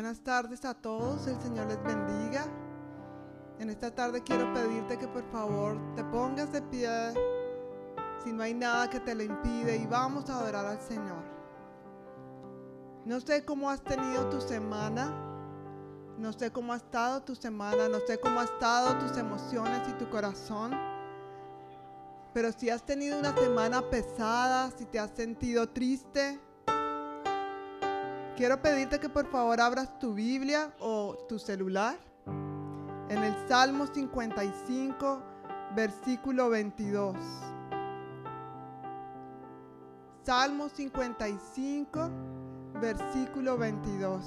Buenas tardes a todos, el Señor les bendiga. En esta tarde quiero pedirte que por favor te pongas de pie si no hay nada que te lo impide y vamos a adorar al Señor. No sé cómo has tenido tu semana, no sé cómo ha estado tu semana, no sé cómo ha estado tus emociones y tu corazón, pero si has tenido una semana pesada, si te has sentido triste, quiero pedirte que por favor abras tu Biblia o tu celular en el Salmo 55, versículo 22. Salmo 55, versículo 22.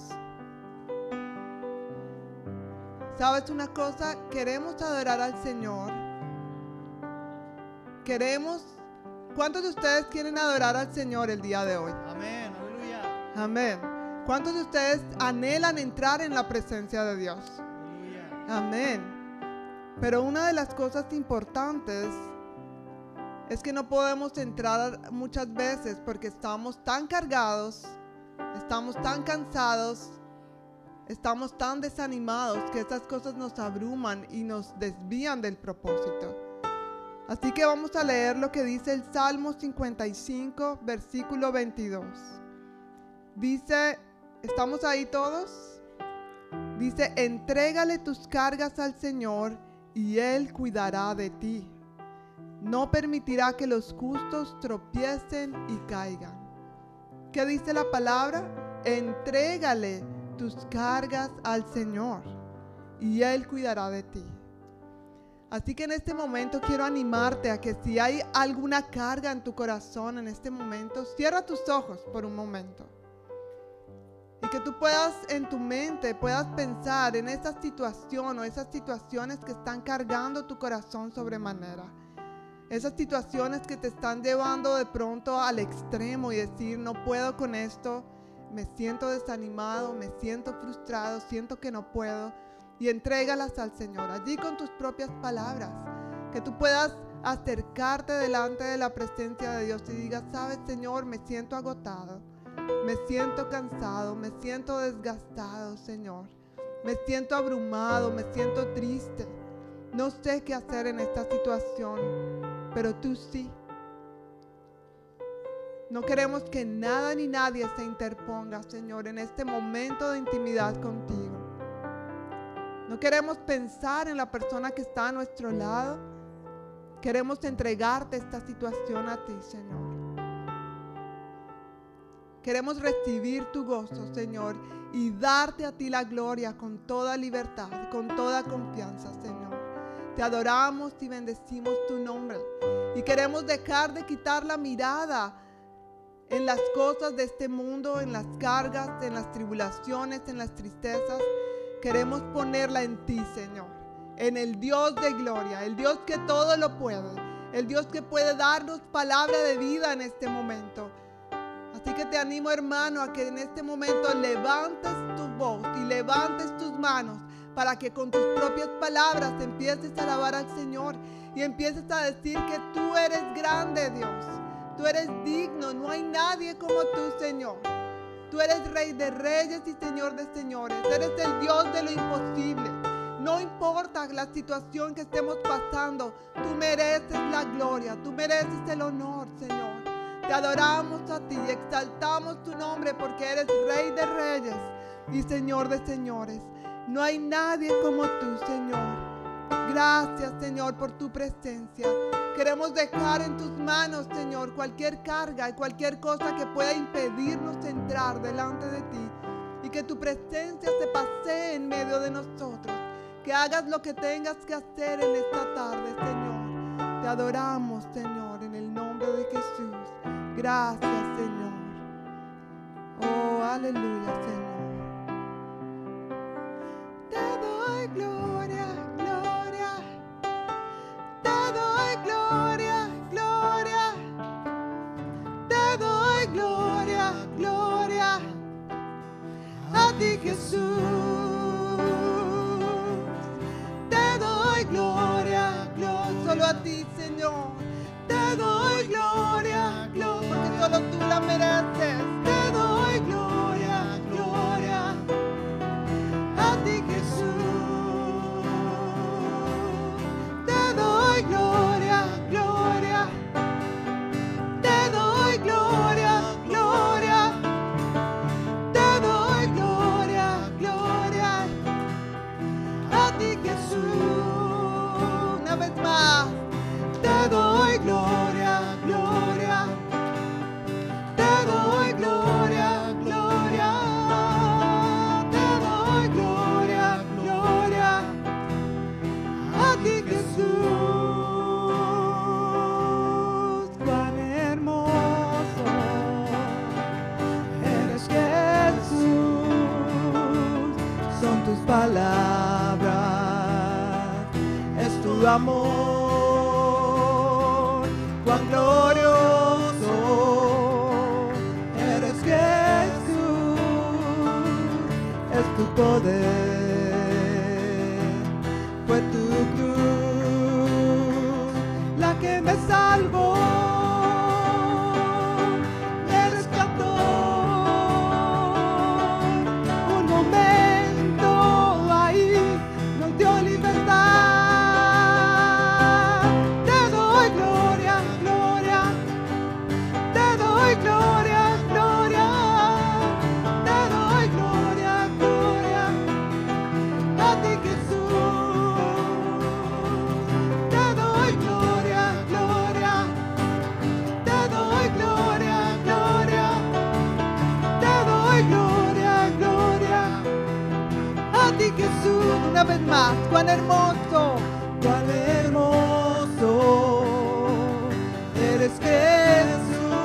¿Sabes una cosa? Queremos adorar al Señor. Queremos... ¿Cuántos de ustedes quieren adorar al Señor el día de hoy? Amén, aleluya. Amén. ¿Cuántos de ustedes anhelan entrar en la presencia de Dios? Amén. Pero una de las cosas importantes es que no podemos entrar muchas veces porque estamos tan cargados, estamos tan cansados, estamos tan desanimados que estas cosas nos abruman y nos desvían del propósito. Así que vamos a leer lo que dice el Salmo 55, versículo 22. Dice ¿Estamos ahí todos? Dice, entrégale tus cargas al Señor y Él cuidará de ti. No permitirá que los justos tropiecen y caigan. ¿Qué dice la palabra? Entrégale tus cargas al Señor y Él cuidará de ti. Así que en este momento quiero animarte a que si hay alguna carga en tu corazón en este momento, cierra tus ojos por un momento. Y que tú puedas en tu mente, puedas pensar en esa situación o esas situaciones que están cargando tu corazón sobremanera. Esas situaciones que te están llevando de pronto al extremo y decir, no puedo con esto, me siento desanimado, me siento frustrado, siento que no puedo. Y entrégalas al Señor, allí con tus propias palabras. Que tú puedas acercarte delante de la presencia de Dios y digas, sabes Señor, me siento agotado me siento cansado, me siento desgastado, Señor. Me siento abrumado, me siento triste. No sé qué hacer en esta situación, pero tú sí. No queremos que nada ni nadie se interponga, Señor, en este momento de intimidad contigo. No queremos pensar en la persona que está a nuestro lado. Queremos entregarte esta situación a ti, Señor. Queremos recibir tu gozo, Señor, y darte a ti la gloria con toda libertad, con toda confianza, Señor. Te adoramos y bendecimos tu nombre. Y queremos dejar de quitar la mirada en las cosas de este mundo, en las cargas, en las tribulaciones, en las tristezas. Queremos ponerla en ti, Señor. En el Dios de gloria, el Dios que todo lo puede, el Dios que puede darnos palabra de vida en este momento. Así que te animo hermano a que en este momento levantes tu voz y levantes tus manos para que con tus propias palabras empieces a alabar al Señor y empieces a decir que tú eres grande Dios. Tú eres digno, no hay nadie como tú Señor. Tú eres rey de reyes y señor de señores. Eres el Dios de lo imposible. No importa la situación que estemos pasando, tú mereces la gloria, tú mereces el honor. Te adoramos a ti y exaltamos tu nombre porque eres Rey de Reyes y Señor de Señores. No hay nadie como tú, Señor. Gracias, Señor, por tu presencia. Queremos dejar en tus manos, Señor, cualquier carga y cualquier cosa que pueda impedirnos entrar delante de ti. Y que tu presencia se pase en medio de nosotros. Que hagas lo que tengas que hacer en esta tarde, Señor. Te adoramos, Señor, en el nombre de Jesús. Gracias, Señor. Oh, aleluya, Señor. Te doy gloria, gloria. Te doy gloria, gloria. Te doy gloria, gloria. A ti, Jesús. Te doy gloria, gloria. Solo a ti, Señor. Doy gloria, gloria, porque solo tú la mereces. amor, cuán glorioso eres Jesús, es tu poder, fue tu cruz la que me salvó. Cuán hermoso, cuán hermoso eres Jesús.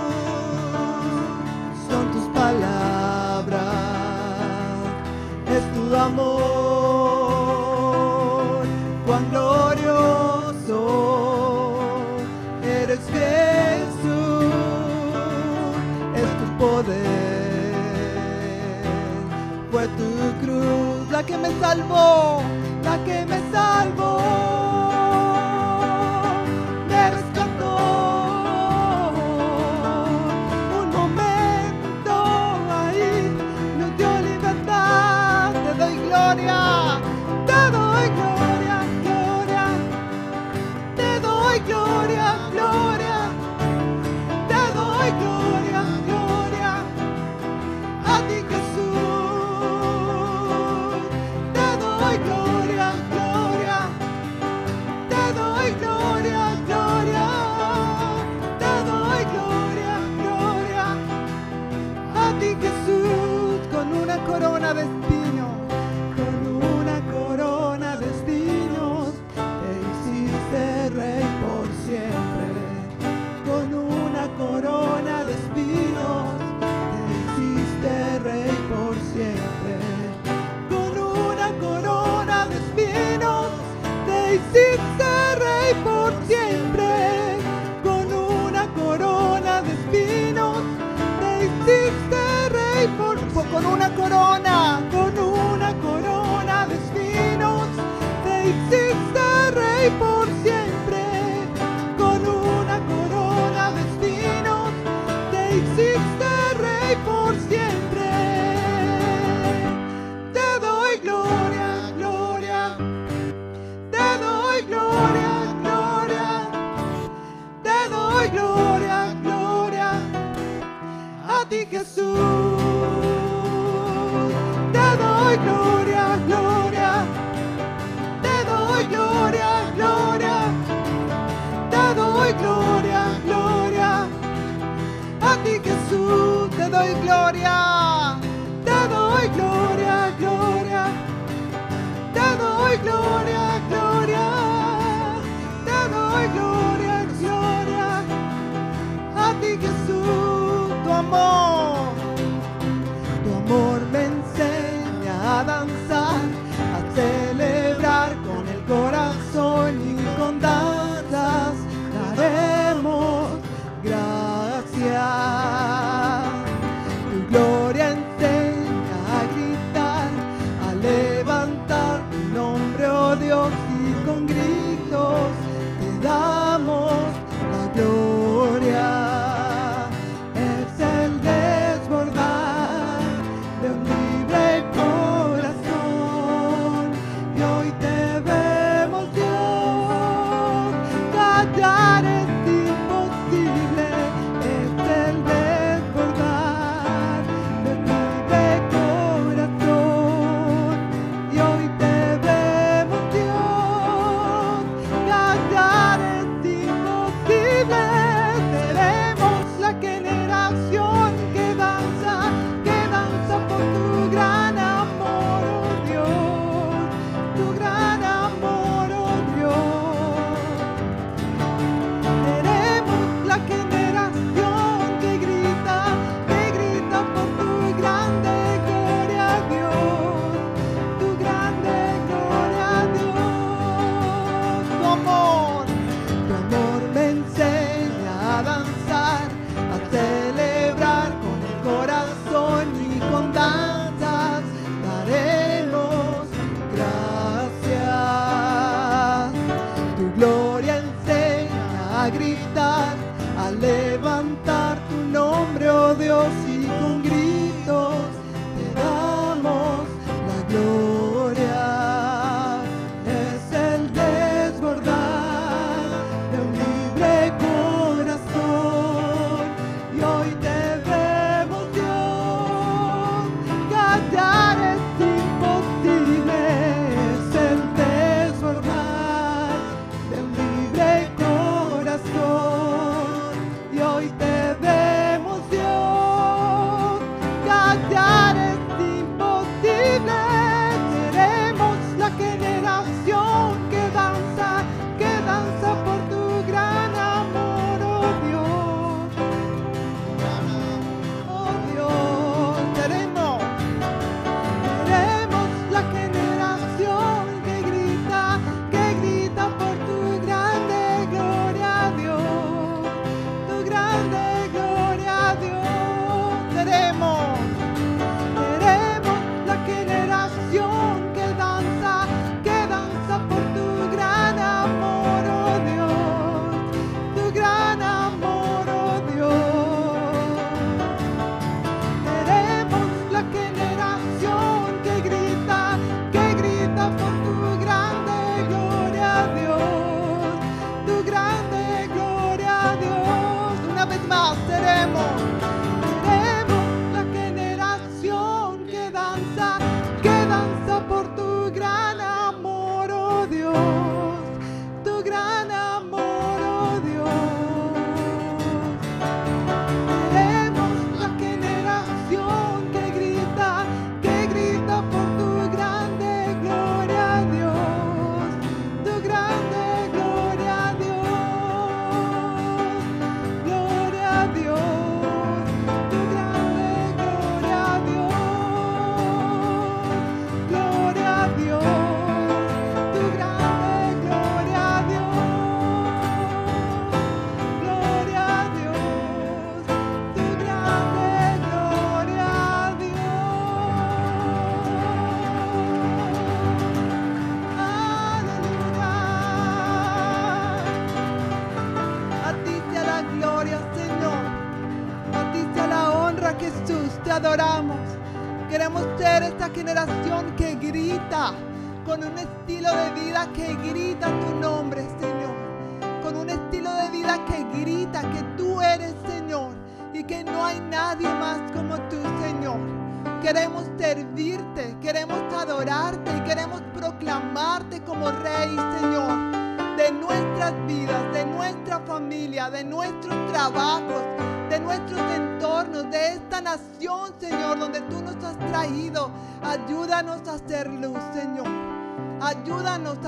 Son tus palabras, es tu amor. Cuán glorioso eres Jesús, es tu poder fue tu cruz la que me salvó, la que me salvo. doy gloria, te doy gloria, gloria, te doy gloria.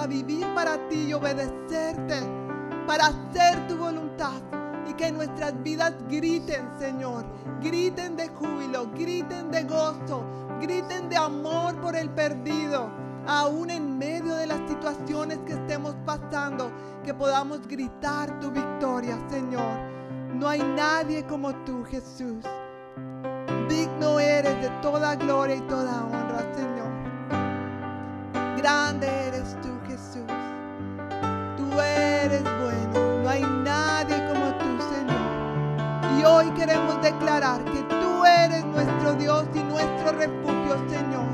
vivir para ti y obedecerte, para hacer tu voluntad. Y que nuestras vidas griten, Señor, griten de júbilo, griten de gozo, griten de amor por el perdido. Aún en medio de las situaciones que estemos pasando, que podamos gritar tu victoria, Señor. No hay nadie como tú, Jesús. Digno eres de toda gloria y toda honra, Señor grande eres tú, Jesús. Tú eres bueno, no hay nadie como tú, Señor. Y hoy queremos declarar que tú eres nuestro Dios y nuestro refugio, Señor.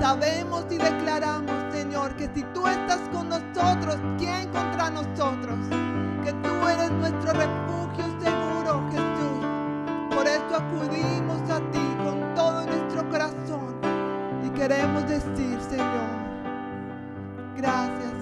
Sabemos y declaramos, Señor, que si tú estás con nosotros, ¿quién contra nosotros? Que tú eres nuestro refugio seguro, Jesús. Por eso acudimos a ti queremos decir, Señor, gracias.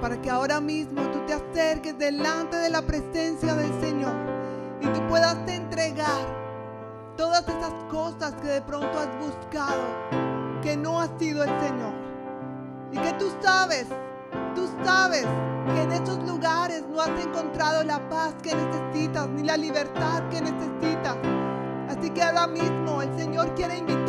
Para que ahora mismo tú te acerques delante de la presencia del Señor y tú puedas entregar todas esas cosas que de pronto has buscado, que no ha sido el Señor. Y que tú sabes, tú sabes que en esos lugares no has encontrado la paz que necesitas ni la libertad que necesitas. Así que ahora mismo el Señor quiere invitarte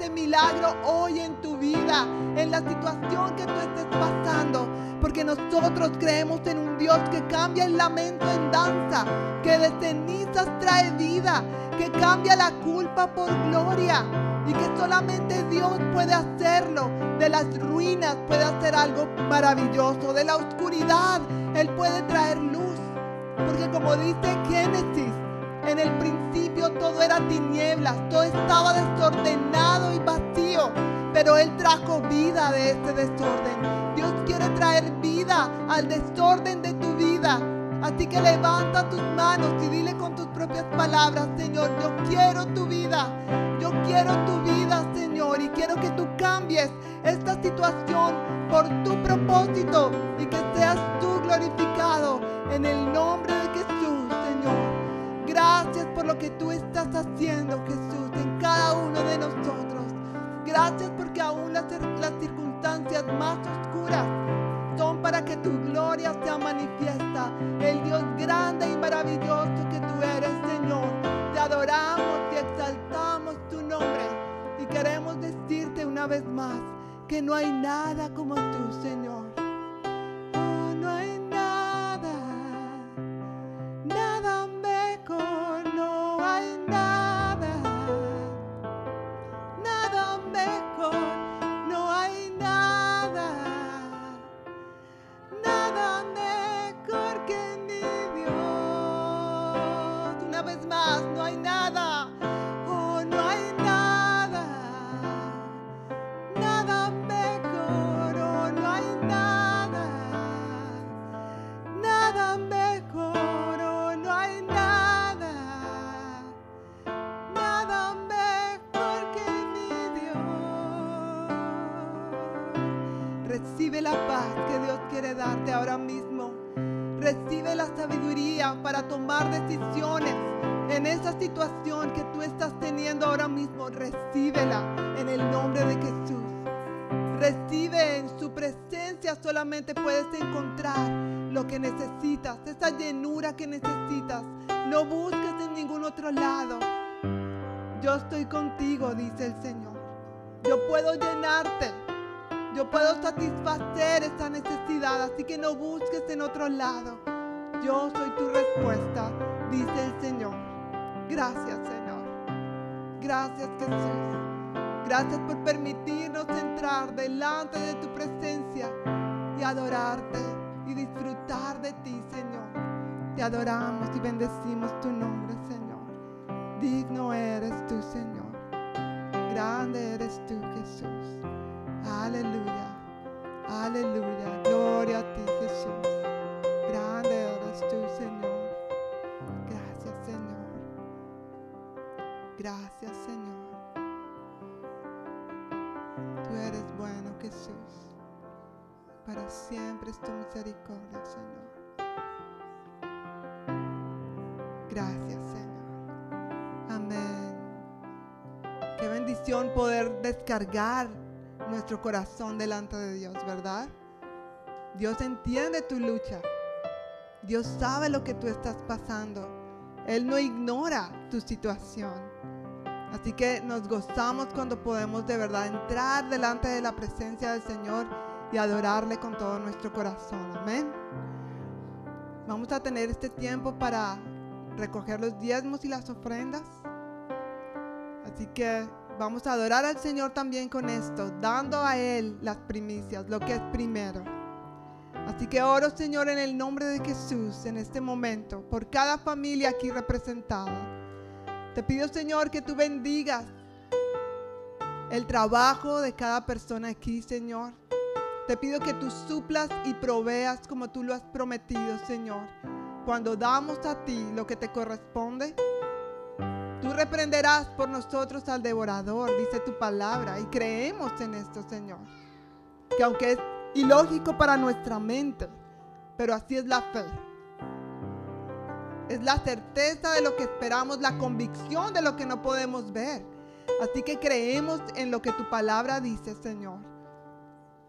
ese milagro hoy en tu vida, en la situación que tú estés pasando. Porque nosotros creemos en un Dios que cambia el lamento en danza, que de cenizas trae vida, que cambia la culpa por gloria y que solamente Dios puede hacerlo. De las ruinas puede hacer algo maravilloso, de la oscuridad Él puede traer luz. Porque como dice Génesis, en el principio todo era tinieblas, todo estaba desordenado y vacío, pero Él trajo vida de este desorden. Dios quiere traer vida al desorden de tu vida. Así que levanta tus manos y dile con tus propias palabras, Señor, yo quiero tu vida. Yo quiero tu vida, Señor, y quiero que tú cambies esta situación por tu propósito y que seas tú glorificado en el nombre de Jesús. Gracias por lo que tú estás haciendo, Jesús, en cada uno de nosotros. Gracias porque aún las, circunstancias más oscuras son para que tu gloria sea manifiesta. El Dios grande y maravilloso que tú eres, Señor. Te adoramos y exaltamos tu nombre. Y queremos decirte una vez más que no hay nada como tú, Señor. No hay nada, oh, no hay nada, nada mejor, oh, no hay nada, nada mejor, oh, no hay nada, nada mejor que mi Dios. Recibe la paz que Dios quiere darte ahora mismo. Recibe la sabiduría para tomar decisiones en esa situación que tú estás teniendo ahora mismo. Recíbela en el nombre de Jesús. Recibe en su presencia solamente puedes encontrar lo que necesitas, esa llenura que necesitas. No busques en ningún otro lado. Yo estoy contigo, dice el Señor. Yo puedo llenarte. Yo puedo satisfacer esta necesidad, así que no busques en otro lado. Yo soy tu respuesta, dice el Señor. Gracias, Señor. Gracias, Jesús. Gracias por permitirnos entrar delante de tu presencia y adorarte y disfrutar de ti, Señor. Te adoramos y bendecimos tu nombre, Señor. Digno eres tú, Señor. Grande eres tú, Jesús. Aleluya. Aleluya. Gloria a ti, Jesús. Grande eres tú, Señor. Gracias, Señor. Tú eres bueno, Jesús. Para siempre es tu misericordia, Señor. Gracias, Señor. Amén. Qué bendición poder descargar nuestro corazón delante de Dios, ¿verdad? Dios entiende tu lucha. Dios sabe lo que tú estás pasando. Él no ignora tu situación. Así que nos gozamos cuando podemos de verdad entrar delante de la presencia del Señor y adorarle con todo nuestro corazón. Amén. Vamos a tener este tiempo para recoger los diezmos y las ofrendas. Así que vamos a adorar al Señor también con esto, dando a Él las primicias, lo que es primero. Así que oro, Señor, en el nombre de Jesús en este momento, por cada familia aquí representada. Te pido, Señor, que tú bendigas el trabajo de cada persona aquí, Señor. Te pido que tú suplas y proveas como tú lo has prometido, Señor. Cuando damos a ti lo que te corresponde, tú reprenderás por nosotros al devorador, dice tu palabra, y creemos en esto, Señor. Que aunque es ilógico para nuestra mente, pero así es la fe. Es la certeza de lo que esperamos, la convicción de lo que no podemos ver. Así que creemos en lo que tu palabra dice, Señor.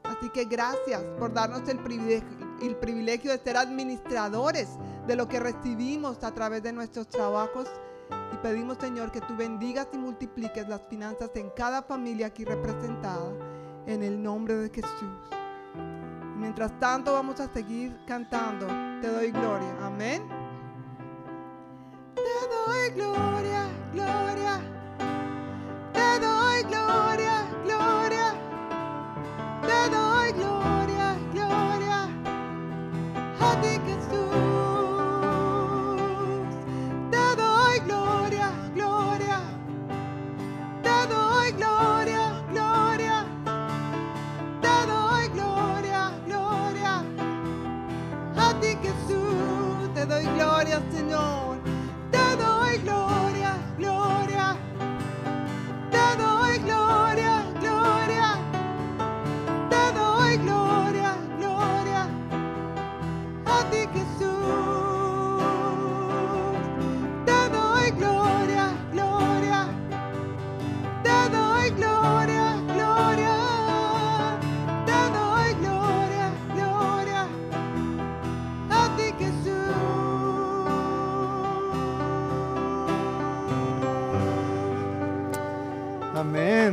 Así que gracias por darnos el privilegio, el privilegio de ser administradores de lo que recibimos a través de nuestros trabajos. Y pedimos, Señor, que tú bendigas y multipliques las finanzas en cada familia aquí representada. En el nombre de Jesús. Mientras tanto vamos a seguir cantando. Te doy gloria. Amén. Te doy gloria, gloria. Te doy gloria, gloria. Te doy gloria, gloria. A ti Jesús. Te doy gloria, gloria. Te doy gloria, gloria. Te doy gloria, gloria. A ti Jesús. Te doy gloria, Señor.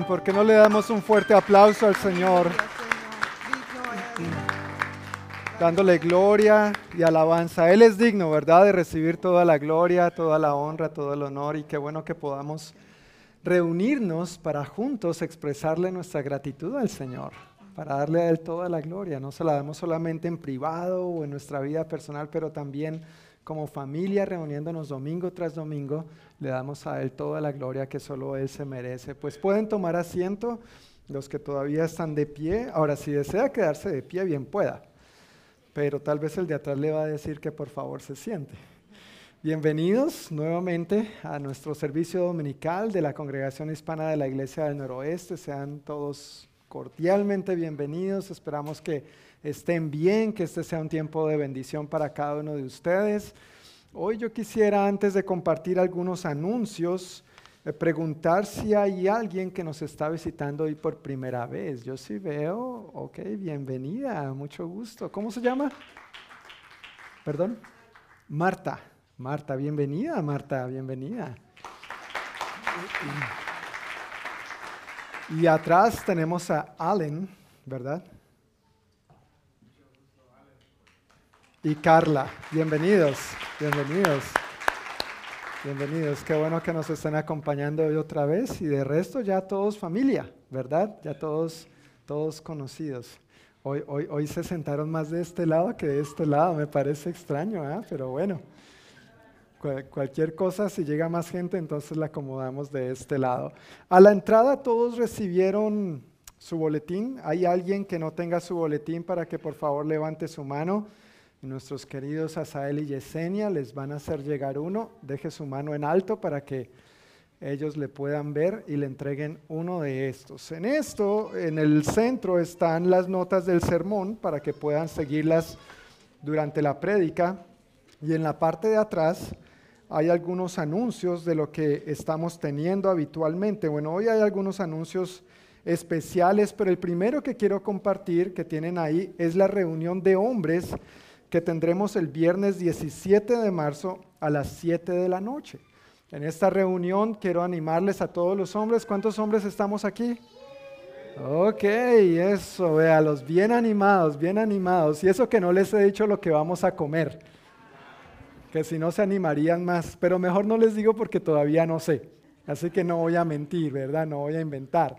¿Por qué no le damos un fuerte aplauso al Señor? Dándole gloria y alabanza. Él es digno, ¿verdad? De recibir toda la gloria, toda la honra, todo el honor y qué bueno que podamos reunirnos para juntos expresarle nuestra gratitud al Señor, para darle a Él toda la gloria. No se la damos solamente en privado o en nuestra vida personal, pero también como familia reuniéndonos domingo tras domingo, le damos a Él toda la gloria que solo Él se merece. Pues pueden tomar asiento los que todavía están de pie. Ahora, si desea quedarse de pie, bien pueda. Pero tal vez el de atrás le va a decir que por favor se siente. Bienvenidos nuevamente a nuestro servicio dominical de la Congregación Hispana de la Iglesia del Noroeste. Sean todos cordialmente bienvenidos. Esperamos que estén bien, que este sea un tiempo de bendición para cada uno de ustedes. Hoy yo quisiera, antes de compartir algunos anuncios, eh, preguntar si hay alguien que nos está visitando hoy por primera vez. Yo sí veo, ok, bienvenida, mucho gusto. ¿Cómo se llama? Perdón. Marta. Marta, bienvenida, Marta, bienvenida. Y atrás tenemos a Allen, ¿verdad? Y Carla, bienvenidos, bienvenidos. Bienvenidos, qué bueno que nos estén acompañando hoy otra vez y de resto ya todos familia, ¿verdad? Ya todos, todos conocidos. Hoy, hoy, hoy se sentaron más de este lado que de este lado, me parece extraño, ¿eh? pero bueno cualquier cosa, si llega más gente, entonces la acomodamos de este lado. A la entrada todos recibieron su boletín. ¿Hay alguien que no tenga su boletín para que por favor levante su mano? Nuestros queridos Asael y Yesenia les van a hacer llegar uno. Deje su mano en alto para que ellos le puedan ver y le entreguen uno de estos. En esto, en el centro están las notas del sermón para que puedan seguirlas durante la prédica. Y en la parte de atrás hay algunos anuncios de lo que estamos teniendo habitualmente. Bueno, hoy hay algunos anuncios especiales, pero el primero que quiero compartir que tienen ahí es la reunión de hombres que tendremos el viernes 17 de marzo a las 7 de la noche. En esta reunión quiero animarles a todos los hombres. ¿Cuántos hombres estamos aquí? Ok, eso, vea, los bien animados, bien animados. Y eso que no les he dicho lo que vamos a comer que si no se animarían más, pero mejor no les digo porque todavía no sé. Así que no voy a mentir, ¿verdad? No voy a inventar.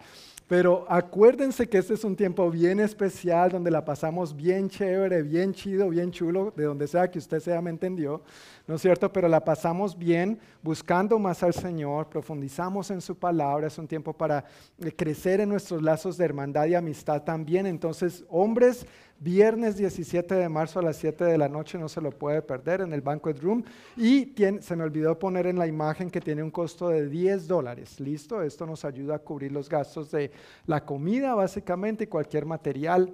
Pero acuérdense que este es un tiempo bien especial donde la pasamos bien chévere, bien chido, bien chulo, de donde sea que usted sea, me entendió, ¿no es cierto? Pero la pasamos bien buscando más al Señor, profundizamos en su palabra, es un tiempo para eh, crecer en nuestros lazos de hermandad y amistad también. Entonces, hombres, Viernes 17 de marzo a las 7 de la noche, no se lo puede perder en el Banquet Room. Y se me olvidó poner en la imagen que tiene un costo de 10 dólares. ¿Listo? Esto nos ayuda a cubrir los gastos de la comida, básicamente, y cualquier material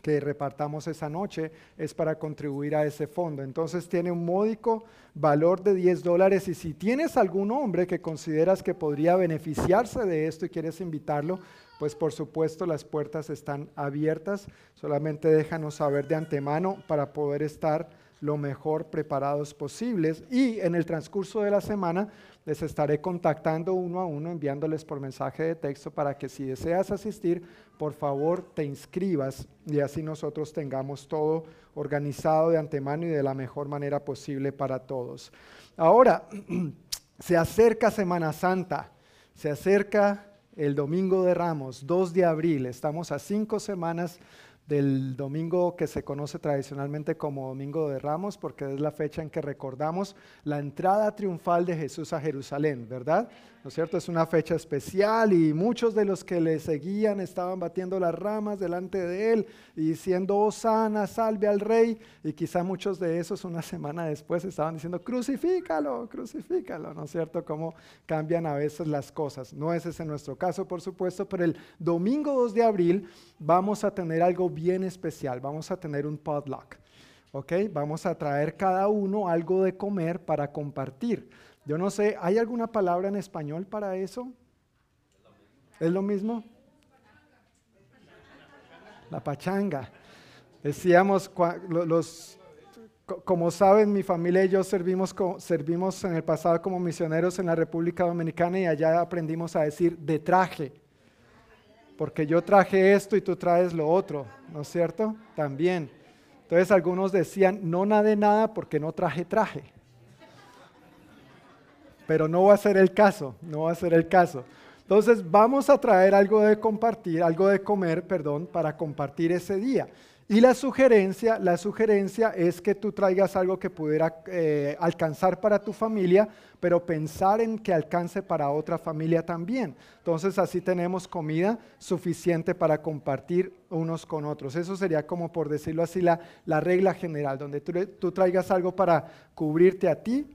que repartamos esa noche es para contribuir a ese fondo. Entonces tiene un módico valor de 10 dólares y si tienes algún hombre que consideras que podría beneficiarse de esto y quieres invitarlo, pues por supuesto las puertas están abiertas. Solamente déjanos saber de antemano para poder estar lo mejor preparados posibles. Y en el transcurso de la semana les estaré contactando uno a uno, enviándoles por mensaje de texto para que si deseas asistir, por favor te inscribas y así nosotros tengamos todo organizado de antemano y de la mejor manera posible para todos. Ahora, se acerca Semana Santa, se acerca el domingo de Ramos, 2 de abril. Estamos a cinco semanas del domingo que se conoce tradicionalmente como Domingo de Ramos, porque es la fecha en que recordamos la entrada triunfal de Jesús a Jerusalén, ¿verdad? ¿No es cierto? Es una fecha especial y muchos de los que le seguían estaban batiendo las ramas delante de él y diciendo, sana, salve al rey. Y quizá muchos de esos una semana después estaban diciendo, crucifícalo, crucifícalo, ¿no es cierto? Cómo cambian a veces las cosas. No es ese nuestro caso, por supuesto, pero el domingo 2 de abril vamos a tener algo bien especial, vamos a tener un potluck. ¿Ok? Vamos a traer cada uno algo de comer para compartir. Yo no sé, ¿hay alguna palabra en español para eso? ¿Es lo mismo? La pachanga. Decíamos, los, como saben, mi familia y yo servimos, servimos en el pasado como misioneros en la República Dominicana y allá aprendimos a decir de traje. porque yo traje esto y tú traes lo otro, ¿no es cierto? También. Entonces algunos decían, no nade nada porque no traje traje. Pero no va a ser el caso, no va a ser el caso. Entonces vamos a traer algo de compartir, algo de comer, perdón, para compartir ese día. Y la sugerencia, la sugerencia es que tú traigas algo que pudiera eh, alcanzar para tu familia, pero pensar en que alcance para otra familia también. Entonces así tenemos comida suficiente para compartir unos con otros. Eso sería como por decirlo así la, la regla general, donde tú, tú traigas algo para cubrirte a ti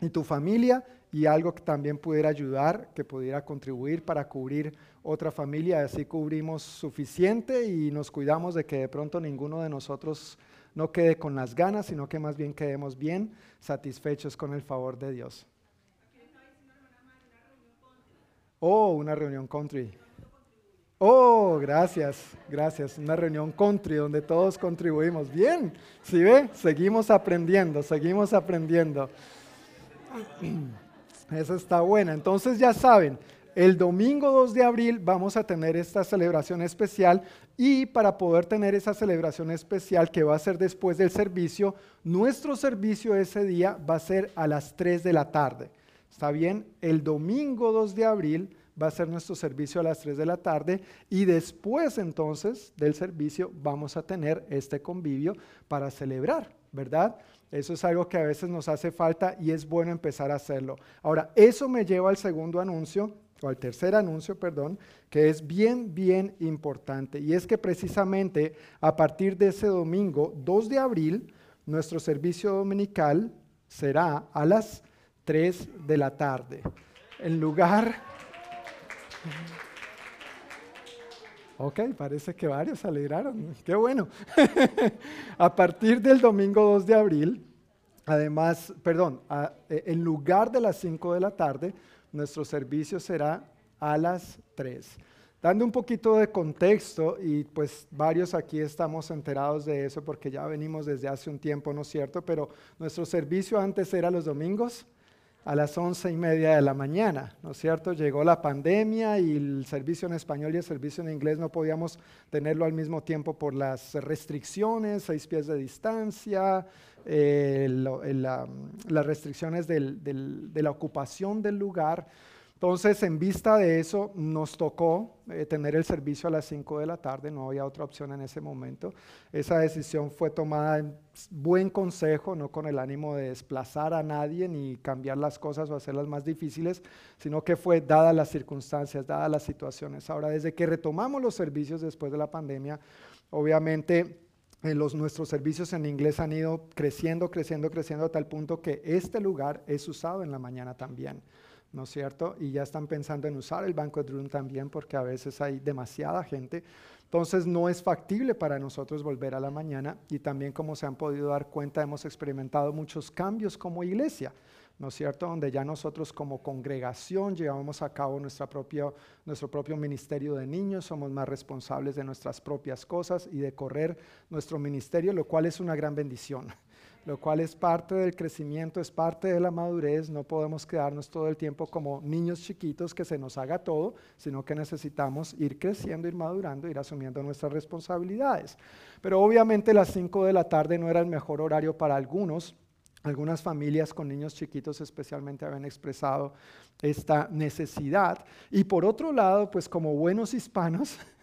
y tu familia y algo que también pudiera ayudar, que pudiera contribuir para cubrir otra familia. Así cubrimos suficiente y nos cuidamos de que de pronto ninguno de nosotros no quede con las ganas, sino que más bien quedemos bien satisfechos con el favor de Dios. Oh, una reunión country. Oh, gracias, gracias. Una reunión country donde todos contribuimos. Bien, si ve, seguimos aprendiendo, seguimos aprendiendo. Esa está buena. Entonces ya saben, el domingo 2 de abril vamos a tener esta celebración especial y para poder tener esa celebración especial que va a ser después del servicio, nuestro servicio ese día va a ser a las 3 de la tarde. ¿Está bien? El domingo 2 de abril va a ser nuestro servicio a las 3 de la tarde y después entonces del servicio vamos a tener este convivio para celebrar, ¿verdad? Eso es algo que a veces nos hace falta y es bueno empezar a hacerlo. Ahora, eso me lleva al segundo anuncio, o al tercer anuncio, perdón, que es bien, bien importante. Y es que precisamente a partir de ese domingo, 2 de abril, nuestro servicio dominical será a las 3 de la tarde. En lugar... Ok, parece que varios se alegraron. Qué bueno. a partir del domingo 2 de abril, además, perdón, e, en lugar de las 5 de la tarde, nuestro servicio será a las 3. Dando un poquito de contexto, y pues varios aquí estamos enterados de eso porque ya venimos desde hace un tiempo, ¿no es cierto? Pero nuestro servicio antes era los domingos a las once y media de la mañana, ¿no es cierto? Llegó la pandemia y el servicio en español y el servicio en inglés no podíamos tenerlo al mismo tiempo por las restricciones, seis pies de distancia, eh, las restricciones de la ocupación del lugar. Entonces, en vista de eso, nos tocó eh, tener el servicio a las 5 de la tarde, no había otra opción en ese momento. Esa decisión fue tomada en buen consejo, no con el ánimo de desplazar a nadie ni cambiar las cosas o hacerlas más difíciles, sino que fue dadas las circunstancias, dadas las situaciones. Ahora, desde que retomamos los servicios después de la pandemia, obviamente eh, los, nuestros servicios en inglés han ido creciendo, creciendo, creciendo a tal punto que este lugar es usado en la mañana también. ¿No es cierto? Y ya están pensando en usar el banco de Room también porque a veces hay demasiada gente. Entonces no es factible para nosotros volver a la mañana y también como se han podido dar cuenta hemos experimentado muchos cambios como iglesia. ¿no es cierto? Donde ya nosotros como congregación llevamos a cabo nuestra propia, nuestro propio ministerio de niños, somos más responsables de nuestras propias cosas y de correr nuestro ministerio, lo cual es una gran bendición lo cual es parte del crecimiento, es parte de la madurez. No podemos quedarnos todo el tiempo como niños chiquitos que se nos haga todo, sino que necesitamos ir creciendo, ir madurando, ir asumiendo nuestras responsabilidades. Pero obviamente las 5 de la tarde no era el mejor horario para algunos. Algunas familias con niños chiquitos especialmente habían expresado esta necesidad. Y por otro lado, pues como buenos hispanos,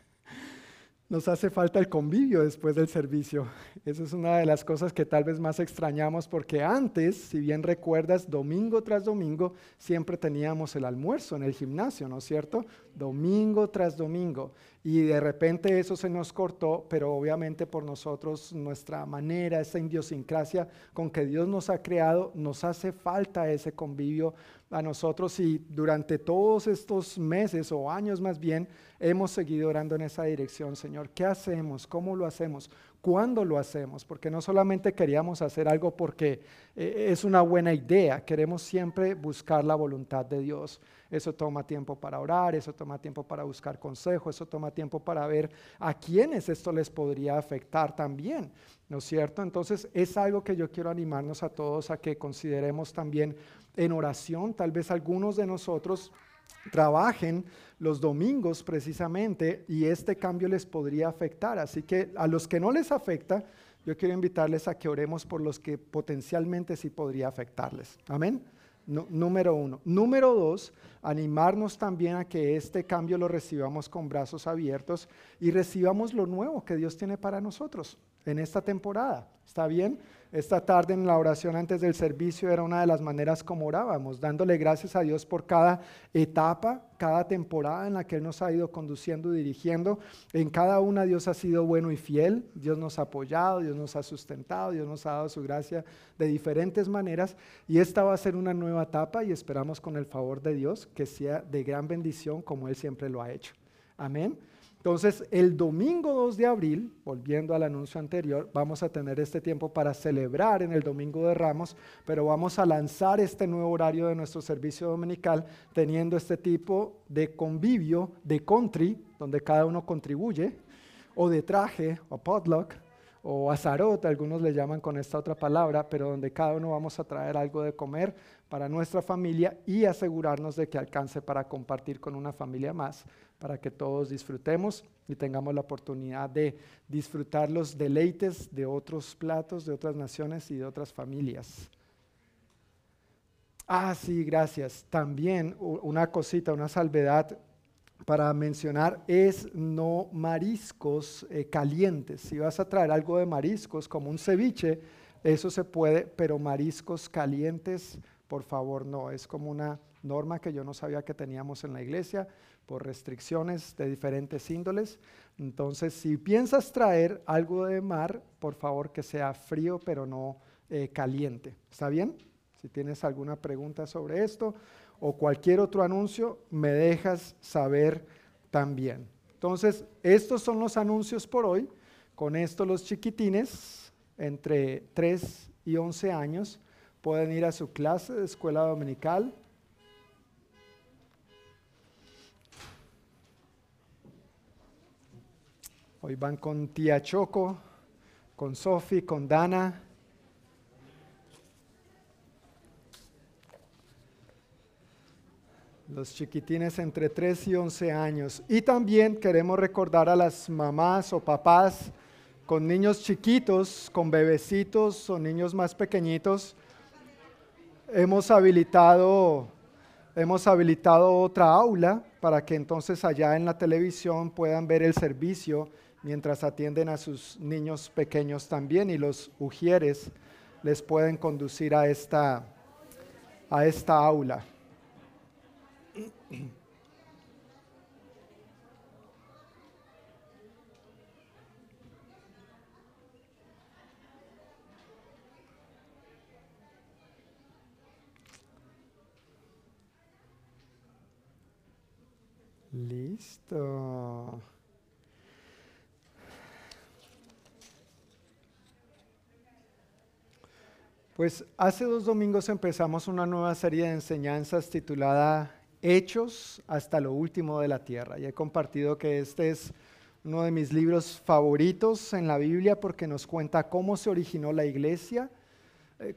nos hace falta el convivio después del servicio. Esa es una de las cosas que tal vez más extrañamos porque antes, si bien recuerdas, domingo tras domingo siempre teníamos el almuerzo en el gimnasio, ¿no es cierto? Domingo tras domingo. Y de repente eso se nos cortó, pero obviamente por nosotros, nuestra manera, esa idiosincrasia con que Dios nos ha creado, nos hace falta ese convivio a nosotros y durante todos estos meses o años más bien hemos seguido orando en esa dirección, Señor. ¿Qué hacemos? ¿Cómo lo hacemos? ¿Cuándo lo hacemos? Porque no solamente queríamos hacer algo porque eh, es una buena idea, queremos siempre buscar la voluntad de Dios. Eso toma tiempo para orar, eso toma tiempo para buscar consejo, eso toma tiempo para ver a quiénes esto les podría afectar también, ¿no es cierto? Entonces es algo que yo quiero animarnos a todos a que consideremos también en oración. Tal vez algunos de nosotros trabajen los domingos precisamente y este cambio les podría afectar. Así que a los que no les afecta, yo quiero invitarles a que oremos por los que potencialmente sí podría afectarles. Amén. Número uno. Número dos, animarnos también a que este cambio lo recibamos con brazos abiertos y recibamos lo nuevo que Dios tiene para nosotros en esta temporada. ¿Está bien? Esta tarde en la oración antes del servicio era una de las maneras como orábamos, dándole gracias a Dios por cada etapa, cada temporada en la que Él nos ha ido conduciendo y dirigiendo. En cada una Dios ha sido bueno y fiel, Dios nos ha apoyado, Dios nos ha sustentado, Dios nos ha dado su gracia de diferentes maneras. Y esta va a ser una nueva etapa y esperamos con el favor de Dios que sea de gran bendición como Él siempre lo ha hecho. Amén. Entonces, el domingo 2 de abril, volviendo al anuncio anterior, vamos a tener este tiempo para celebrar en el Domingo de Ramos, pero vamos a lanzar este nuevo horario de nuestro servicio dominical teniendo este tipo de convivio, de country, donde cada uno contribuye, o de traje, o potluck, o azarot, algunos le llaman con esta otra palabra, pero donde cada uno vamos a traer algo de comer para nuestra familia y asegurarnos de que alcance para compartir con una familia más para que todos disfrutemos y tengamos la oportunidad de disfrutar los deleites de otros platos, de otras naciones y de otras familias. Ah, sí, gracias. También una cosita, una salvedad para mencionar es no mariscos eh, calientes. Si vas a traer algo de mariscos como un ceviche, eso se puede, pero mariscos calientes, por favor, no. Es como una norma que yo no sabía que teníamos en la iglesia por restricciones de diferentes índoles. Entonces, si piensas traer algo de mar, por favor que sea frío, pero no eh, caliente. ¿Está bien? Si tienes alguna pregunta sobre esto o cualquier otro anuncio, me dejas saber también. Entonces, estos son los anuncios por hoy. Con esto los chiquitines entre 3 y 11 años pueden ir a su clase de escuela dominical Hoy van con tía Choco, con Sofi, con Dana. Los chiquitines entre 3 y 11 años. Y también queremos recordar a las mamás o papás con niños chiquitos, con bebecitos o niños más pequeñitos. Hemos habilitado, hemos habilitado otra aula para que entonces allá en la televisión puedan ver el servicio mientras atienden a sus niños pequeños también y los ujieres les pueden conducir a esta, a esta aula. Listo. Pues hace dos domingos empezamos una nueva serie de enseñanzas titulada Hechos hasta lo último de la tierra. Y he compartido que este es uno de mis libros favoritos en la Biblia porque nos cuenta cómo se originó la iglesia,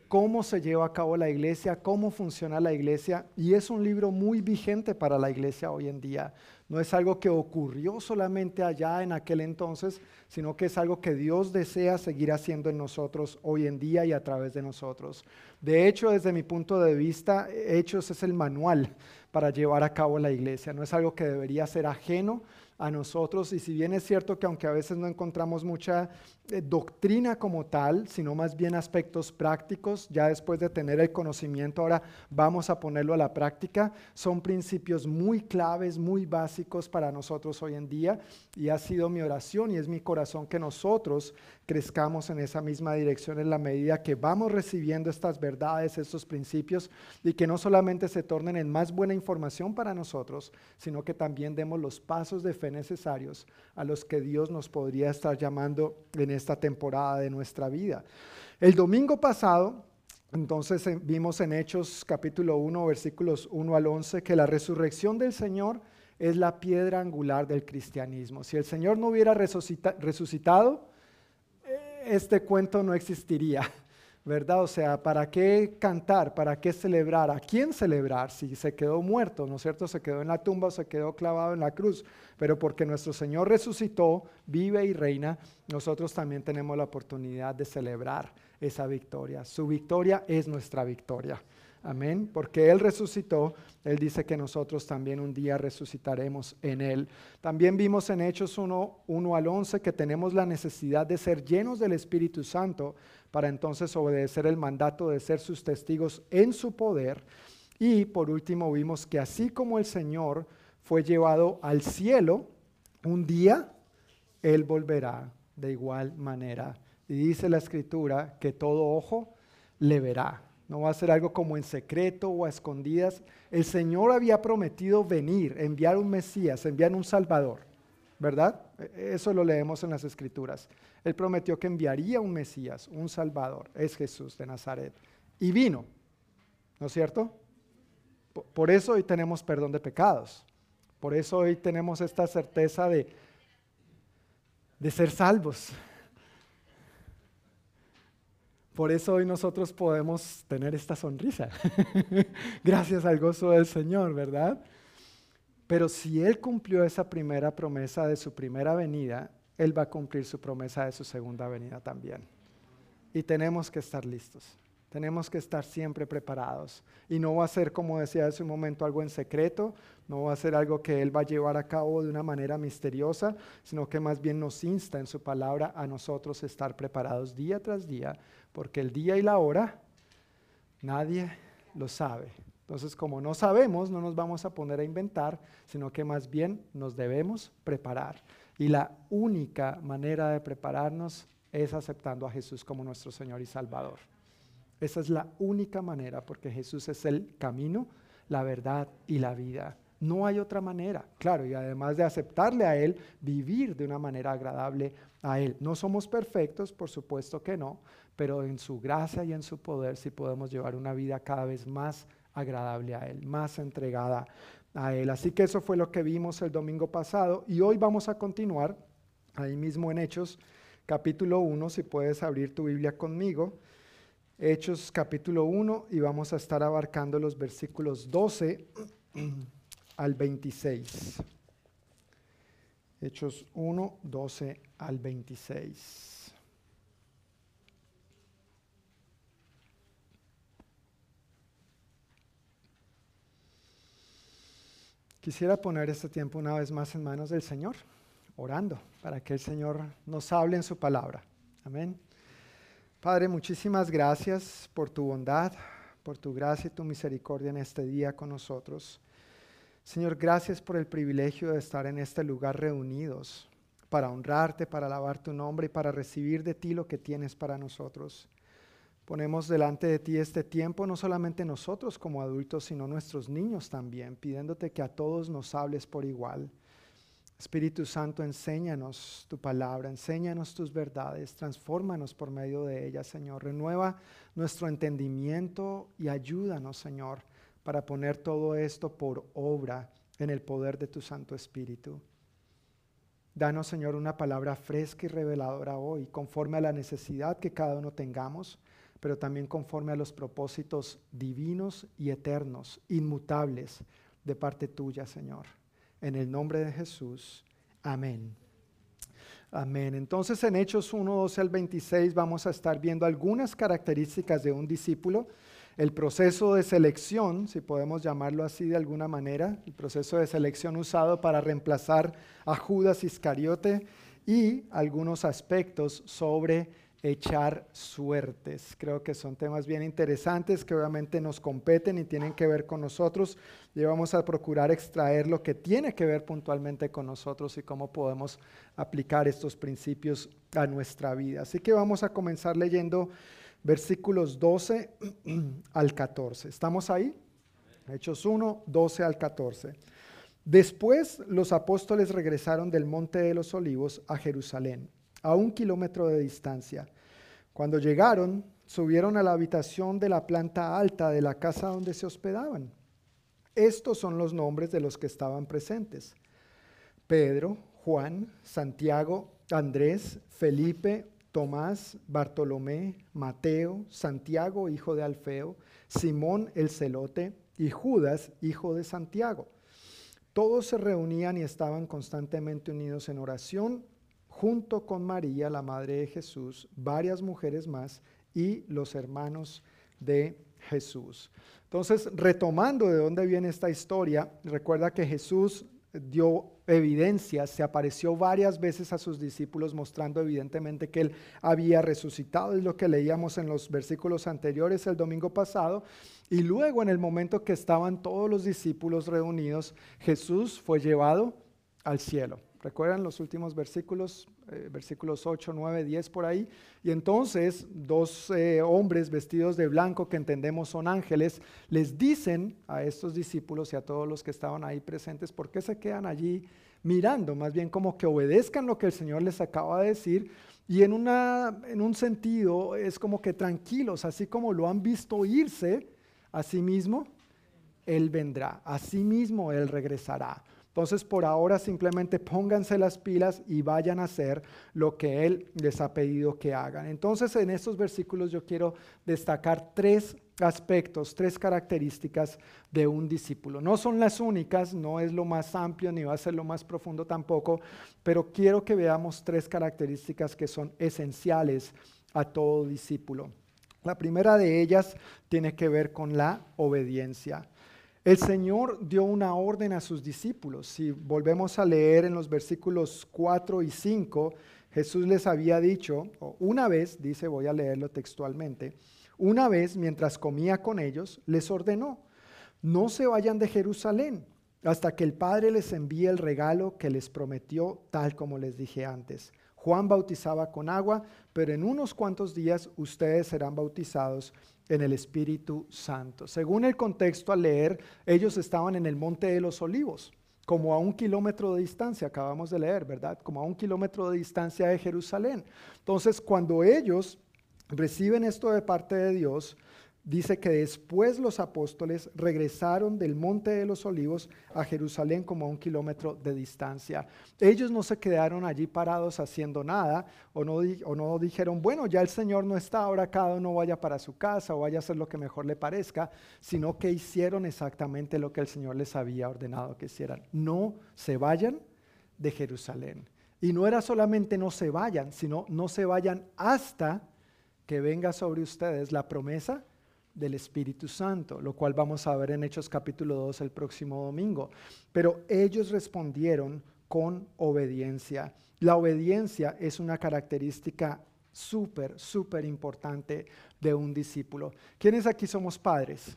cómo se lleva a cabo la iglesia, cómo funciona la iglesia. Y es un libro muy vigente para la iglesia hoy en día. No es algo que ocurrió solamente allá en aquel entonces, sino que es algo que Dios desea seguir haciendo en nosotros hoy en día y a través de nosotros. De hecho, desde mi punto de vista, Hechos es el manual para llevar a cabo la iglesia. No es algo que debería ser ajeno a nosotros. Y si bien es cierto que aunque a veces no encontramos mucha eh, doctrina como tal, sino más bien aspectos prácticos, ya después de tener el conocimiento ahora vamos a ponerlo a la práctica, son principios muy claves, muy básicos para nosotros hoy en día. Y ha sido mi oración y es mi corazón que nosotros crezcamos en esa misma dirección en la medida que vamos recibiendo estas verdades, estos principios y que no solamente se tornen en más buena información para nosotros, sino que también demos los pasos de fe necesarios a los que Dios nos podría estar llamando en esta temporada de nuestra vida. El domingo pasado, entonces vimos en Hechos capítulo 1, versículos 1 al 11, que la resurrección del Señor es la piedra angular del cristianismo. Si el Señor no hubiera resucitado, este cuento no existiría. ¿verdad? O sea, ¿para qué cantar? ¿Para qué celebrar? ¿A quién celebrar? Si se quedó muerto, ¿no es cierto? Se quedó en la tumba o se quedó clavado en la cruz. Pero porque nuestro Señor resucitó, vive y reina, nosotros también tenemos la oportunidad de celebrar esa victoria. Su victoria es nuestra victoria. Amén. Porque Él resucitó, Él dice que nosotros también un día resucitaremos en Él. También vimos en Hechos 1, 1 al 11 que tenemos la necesidad de ser llenos del Espíritu Santo para entonces obedecer el mandato de ser sus testigos en su poder. Y por último vimos que así como el Señor fue llevado al cielo, un día Él volverá de igual manera. Y dice la escritura que todo ojo le verá. No va a ser algo como en secreto o a escondidas. El Señor había prometido venir, enviar un Mesías, enviar un Salvador. ¿Verdad? E, eso lo leemos en las escrituras. Él prometió que enviaría un Mesías, un Salvador. Es Jesús de Nazaret. Y vino. ¿No es cierto? Por eso hoy tenemos perdón de pecados. Por eso hoy tenemos esta certeza de, de ser salvos. Por eso hoy nosotros podemos tener esta sonrisa. Gracias al gozo del Señor, ¿verdad? Pero si Él cumplió esa primera promesa de su primera venida, Él va a cumplir su promesa de su segunda venida también. Y tenemos que estar listos. Tenemos que estar siempre preparados. Y no va a ser, como decía hace un momento, algo en secreto, no va a ser algo que Él va a llevar a cabo de una manera misteriosa, sino que más bien nos insta en su palabra a nosotros estar preparados día tras día, porque el día y la hora nadie lo sabe. Entonces, como no sabemos, no nos vamos a poner a inventar, sino que más bien nos debemos preparar. Y la única manera de prepararnos es aceptando a Jesús como nuestro Señor y Salvador. Esa es la única manera, porque Jesús es el camino, la verdad y la vida. No hay otra manera, claro, y además de aceptarle a Él, vivir de una manera agradable a Él. No somos perfectos, por supuesto que no, pero en su gracia y en su poder sí podemos llevar una vida cada vez más agradable a Él, más entregada a Él. Así que eso fue lo que vimos el domingo pasado y hoy vamos a continuar ahí mismo en Hechos capítulo 1, si puedes abrir tu Biblia conmigo. Hechos capítulo 1 y vamos a estar abarcando los versículos 12 al 26. Hechos 1, 12 al 26. Quisiera poner este tiempo una vez más en manos del Señor, orando para que el Señor nos hable en su palabra. Amén. Padre, muchísimas gracias por tu bondad, por tu gracia y tu misericordia en este día con nosotros. Señor, gracias por el privilegio de estar en este lugar reunidos para honrarte, para alabar tu nombre y para recibir de ti lo que tienes para nosotros. Ponemos delante de ti este tiempo, no solamente nosotros como adultos, sino nuestros niños también, pidiéndote que a todos nos hables por igual. Espíritu Santo, enséñanos tu palabra, enséñanos tus verdades, transfórmanos por medio de ellas, Señor. Renueva nuestro entendimiento y ayúdanos, Señor, para poner todo esto por obra en el poder de tu Santo Espíritu. Danos, Señor, una palabra fresca y reveladora hoy, conforme a la necesidad que cada uno tengamos pero también conforme a los propósitos divinos y eternos, inmutables de parte tuya, Señor. En el nombre de Jesús. Amén. Amén. Entonces en Hechos 1, 12 al 26 vamos a estar viendo algunas características de un discípulo, el proceso de selección, si podemos llamarlo así de alguna manera, el proceso de selección usado para reemplazar a Judas Iscariote y algunos aspectos sobre echar suertes. Creo que son temas bien interesantes que obviamente nos competen y tienen que ver con nosotros. Y vamos a procurar extraer lo que tiene que ver puntualmente con nosotros y cómo podemos aplicar estos principios a nuestra vida. Así que vamos a comenzar leyendo versículos 12 al 14. ¿Estamos ahí? Hechos 1, 12 al 14. Después los apóstoles regresaron del Monte de los Olivos a Jerusalén a un kilómetro de distancia. Cuando llegaron, subieron a la habitación de la planta alta de la casa donde se hospedaban. Estos son los nombres de los que estaban presentes. Pedro, Juan, Santiago, Andrés, Felipe, Tomás, Bartolomé, Mateo, Santiago, hijo de Alfeo, Simón el celote y Judas, hijo de Santiago. Todos se reunían y estaban constantemente unidos en oración, junto con María, la madre de Jesús, varias mujeres más y los hermanos de Jesús. Entonces, retomando de dónde viene esta historia, recuerda que Jesús dio evidencias, se apareció varias veces a sus discípulos mostrando evidentemente que él había resucitado, es lo que leíamos en los versículos anteriores el domingo pasado, y luego en el momento que estaban todos los discípulos reunidos, Jesús fue llevado al cielo. ¿Recuerdan los últimos versículos? Eh, versículos 8, 9, 10 por ahí. Y entonces dos eh, hombres vestidos de blanco que entendemos son ángeles, les dicen a estos discípulos y a todos los que estaban ahí presentes, ¿por qué se quedan allí mirando? Más bien como que obedezcan lo que el Señor les acaba de decir. Y en, una, en un sentido es como que tranquilos, así como lo han visto irse, así mismo Él vendrá, así mismo Él regresará. Entonces, por ahora simplemente pónganse las pilas y vayan a hacer lo que Él les ha pedido que hagan. Entonces, en estos versículos yo quiero destacar tres aspectos, tres características de un discípulo. No son las únicas, no es lo más amplio ni va a ser lo más profundo tampoco, pero quiero que veamos tres características que son esenciales a todo discípulo. La primera de ellas tiene que ver con la obediencia. El Señor dio una orden a sus discípulos. Si volvemos a leer en los versículos 4 y 5, Jesús les había dicho, una vez, dice, voy a leerlo textualmente, una vez mientras comía con ellos, les ordenó, no se vayan de Jerusalén hasta que el Padre les envíe el regalo que les prometió, tal como les dije antes. Juan bautizaba con agua, pero en unos cuantos días ustedes serán bautizados en el Espíritu Santo. Según el contexto al leer, ellos estaban en el Monte de los Olivos, como a un kilómetro de distancia, acabamos de leer, ¿verdad? Como a un kilómetro de distancia de Jerusalén. Entonces, cuando ellos reciben esto de parte de Dios, dice que después los apóstoles regresaron del Monte de los Olivos a Jerusalén como a un kilómetro de distancia. Ellos no se quedaron allí parados haciendo nada o no, o no dijeron, bueno, ya el Señor no está, ahora cada uno vaya para su casa o vaya a hacer lo que mejor le parezca, sino que hicieron exactamente lo que el Señor les había ordenado que hicieran. No se vayan de Jerusalén. Y no era solamente no se vayan, sino no se vayan hasta que venga sobre ustedes la promesa del Espíritu Santo, lo cual vamos a ver en Hechos capítulo 2 el próximo domingo. Pero ellos respondieron con obediencia. La obediencia es una característica súper, súper importante de un discípulo. ¿Quiénes aquí somos padres?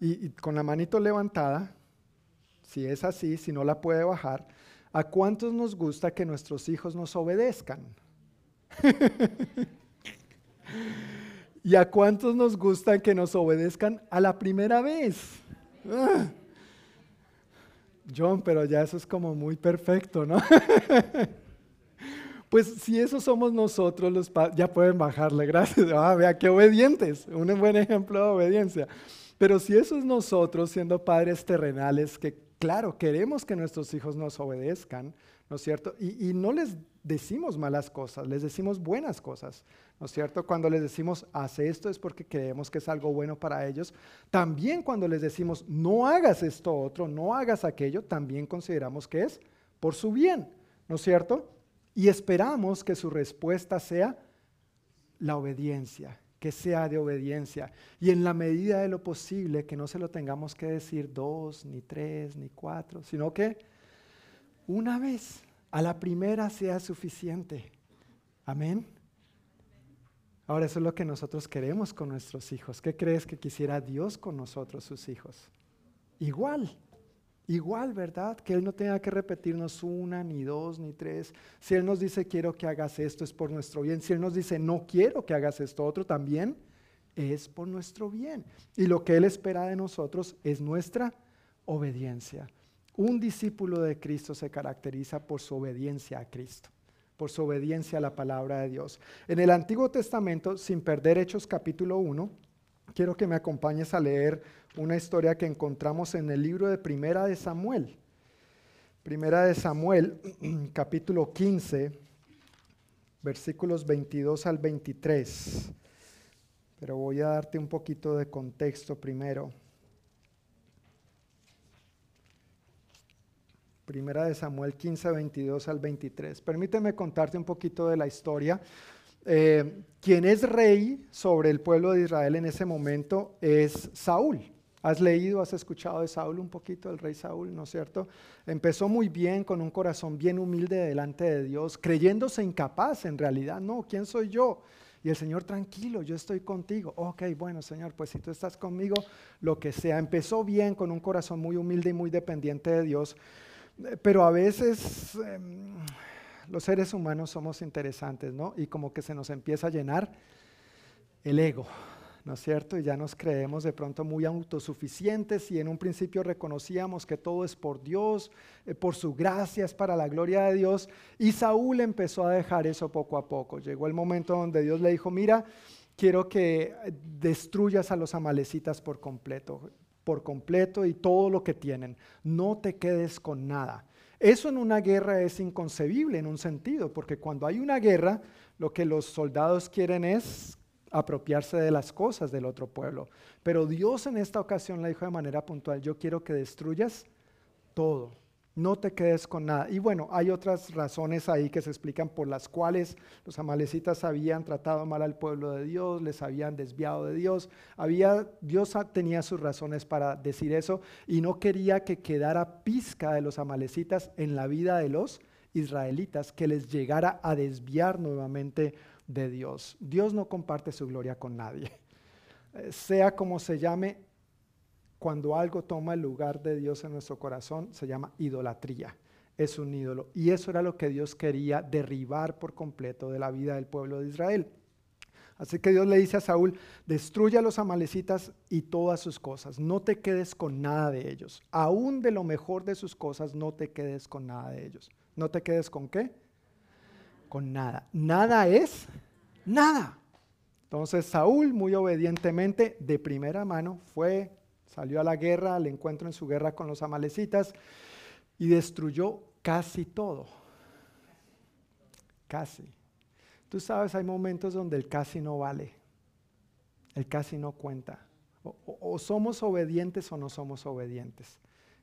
Y, y, con la manito levantada, si es así, si no la puede bajar, ¿a cuántos nos gusta que nuestros hijos nos obedezcan? ¿Y a cuántos nos gusta que nos obedezcan a la primera vez? Ah. John, pero ya eso es como muy perfecto, ¿no? pues si eso somos nosotros, los ya pueden bajarle, gracias. Ah, vea qué obedientes, un buen ejemplo de obediencia. Pero si eso es nosotros siendo padres terrenales, que claro, queremos que nuestros hijos nos obedezcan, ¿no es cierto? Y no les decimos malas cosas, les decimos buenas cosas. ¿No es cierto? Cuando les decimos, haz esto es porque creemos que es algo bueno para ellos. También cuando les decimos, no hagas esto otro, no hagas aquello, también consideramos que es por su bien, ¿no es cierto? Y esperamos que su respuesta sea la obediencia, que sea de obediencia. Y en la medida de lo posible, que no se lo tengamos que decir dos, ni tres, ni cuatro, sino que una vez, a la primera sea suficiente. Amén. Ahora eso es lo que nosotros queremos con nuestros hijos. ¿Qué crees que quisiera Dios con nosotros, sus hijos? Igual, igual, ¿verdad? Que Él no tenga que repetirnos una, ni dos, ni tres. Si Él nos dice quiero que hagas esto, es por nuestro bien. Si Él nos dice no quiero que hagas esto otro, también es por nuestro bien. Y lo que Él espera de nosotros es nuestra obediencia. Un discípulo de Cristo se caracteriza por su obediencia a Cristo por su obediencia a la palabra de Dios. En el Antiguo Testamento, sin perder Hechos capítulo 1, quiero que me acompañes a leer una historia que encontramos en el libro de Primera de Samuel. Primera de Samuel, capítulo 15, versículos 22 al 23. Pero voy a darte un poquito de contexto primero. Primera de Samuel 15, 22 al 23. Permíteme contarte un poquito de la historia. Eh, quien es rey sobre el pueblo de Israel en ese momento es Saúl. ¿Has leído, has escuchado de Saúl un poquito, el rey Saúl, ¿no es cierto? Empezó muy bien, con un corazón bien humilde delante de Dios, creyéndose incapaz en realidad. No, ¿quién soy yo? Y el Señor, tranquilo, yo estoy contigo. Ok, bueno, Señor, pues si tú estás conmigo, lo que sea. Empezó bien, con un corazón muy humilde y muy dependiente de Dios. Pero a veces em, los seres humanos somos interesantes, ¿no? Y como que se nos empieza a llenar el ego. ¿no es cierto? Y ya nos creemos de pronto muy autosuficientes y en un principio reconocíamos que todo es por Dios, eh, por su gracia, es para la gloria de Dios. Y Saúl empezó a dejar eso poco a poco. Llegó el momento donde Dios le dijo, mira, quiero que destruyas a los amalecitas por completo, por completo y todo lo que tienen. No te quedes con nada. Eso en una guerra es inconcebible en un sentido, porque cuando hay una guerra, lo que los soldados quieren es apropiarse de las cosas del otro pueblo. Pero Dios en esta ocasión le dijo de manera puntual, yo quiero que destruyas todo, no te quedes con nada. Y bueno, hay otras razones ahí que se explican por las cuales los amalecitas habían tratado mal al pueblo de Dios, les habían desviado de Dios. Había, Dios tenía sus razones para decir eso y no quería que quedara pizca de los amalecitas en la vida de los israelitas, que les llegara a desviar nuevamente de Dios. Dios no comparte su gloria con nadie. Eh, sea como se llame, cuando algo toma el lugar de Dios en nuestro corazón, se llama idolatría. Es un ídolo. Y eso era lo que Dios quería derribar por completo de la vida del pueblo de Israel. Así que Dios le dice a Saúl, destruye a los amalecitas y todas sus cosas, no te quedes con nada de ellos, aún de lo mejor de sus cosas, no te quedes con nada de ellos. ¿No te quedes con qué? con nada. Nada es nada. Entonces Saúl, muy obedientemente, de primera mano, fue, salió a la guerra, al encuentro en su guerra con los amalecitas y destruyó casi todo. Casi. Tú sabes, hay momentos donde el casi no vale, el casi no cuenta. O, o somos obedientes o no somos obedientes.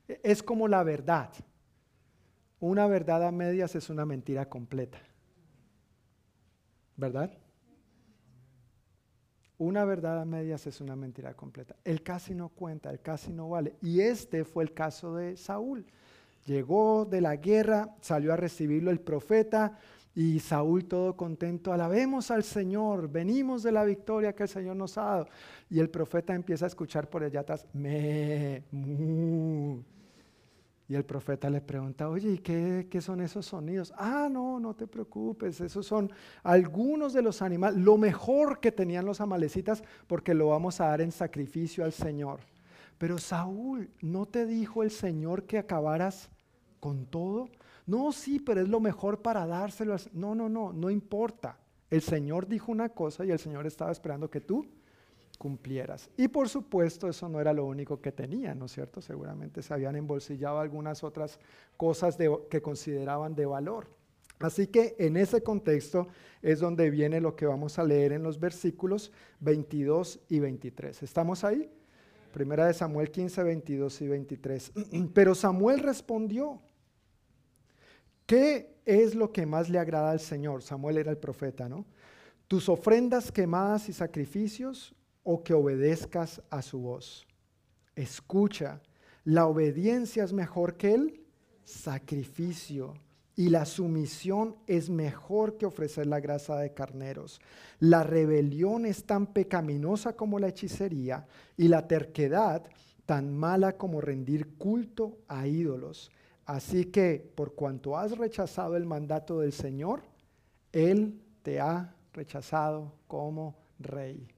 E, es como la verdad. Una verdad a medias es una mentira completa. ¿verdad? Una verdad a medias es una mentira completa. El casi no cuenta, el casi no vale. Y este fue el caso de Saúl. Llegó de la guerra, salió a recibirlo el profeta y Saúl todo contento, alabemos al Señor, venimos de la victoria que el Señor nos ha dado. Y el profeta empieza a escuchar por allá atrás, me, mu, y el profeta le pregunta, oye, ¿y qué, qué, son esos sonidos? Ah, no, no te preocupes, esos son algunos de los animales, lo mejor que tenían los amalecitas, porque lo vamos a dar en sacrificio al Señor. Pero Saúl, ¿no te dijo el Señor que acabaras con todo? No, sí, pero es lo mejor para dárselo. No, no, no, no importa. El Señor dijo una cosa y el Señor estaba esperando que tú cumplieras. Y por supuesto eso no era lo único que tenían, ¿no es cierto? Seguramente se habían embolsillado algunas otras cosas que consideraban de valor. Así que en ese contexto es donde viene lo que vamos a leer en los versículos 22 y 23. ¿Estamos ahí? Primera de Samuel 15, 22 y 23. Pero Samuel respondió, ¿qué es lo que más le agrada al Señor? Samuel era el profeta, ¿no? Tus ofrendas quemadas y sacrificios o que obedezcas a su voz. Escucha, la obediencia es mejor que el sacrificio y la sumisión es mejor que ofrecer la grasa de carneros. La rebelión es tan pecaminosa como la hechicería y la terquedad tan mala como rendir culto a ídolos. Así que por cuanto has rechazado el mandato del Señor, Él te ha rechazado como rey.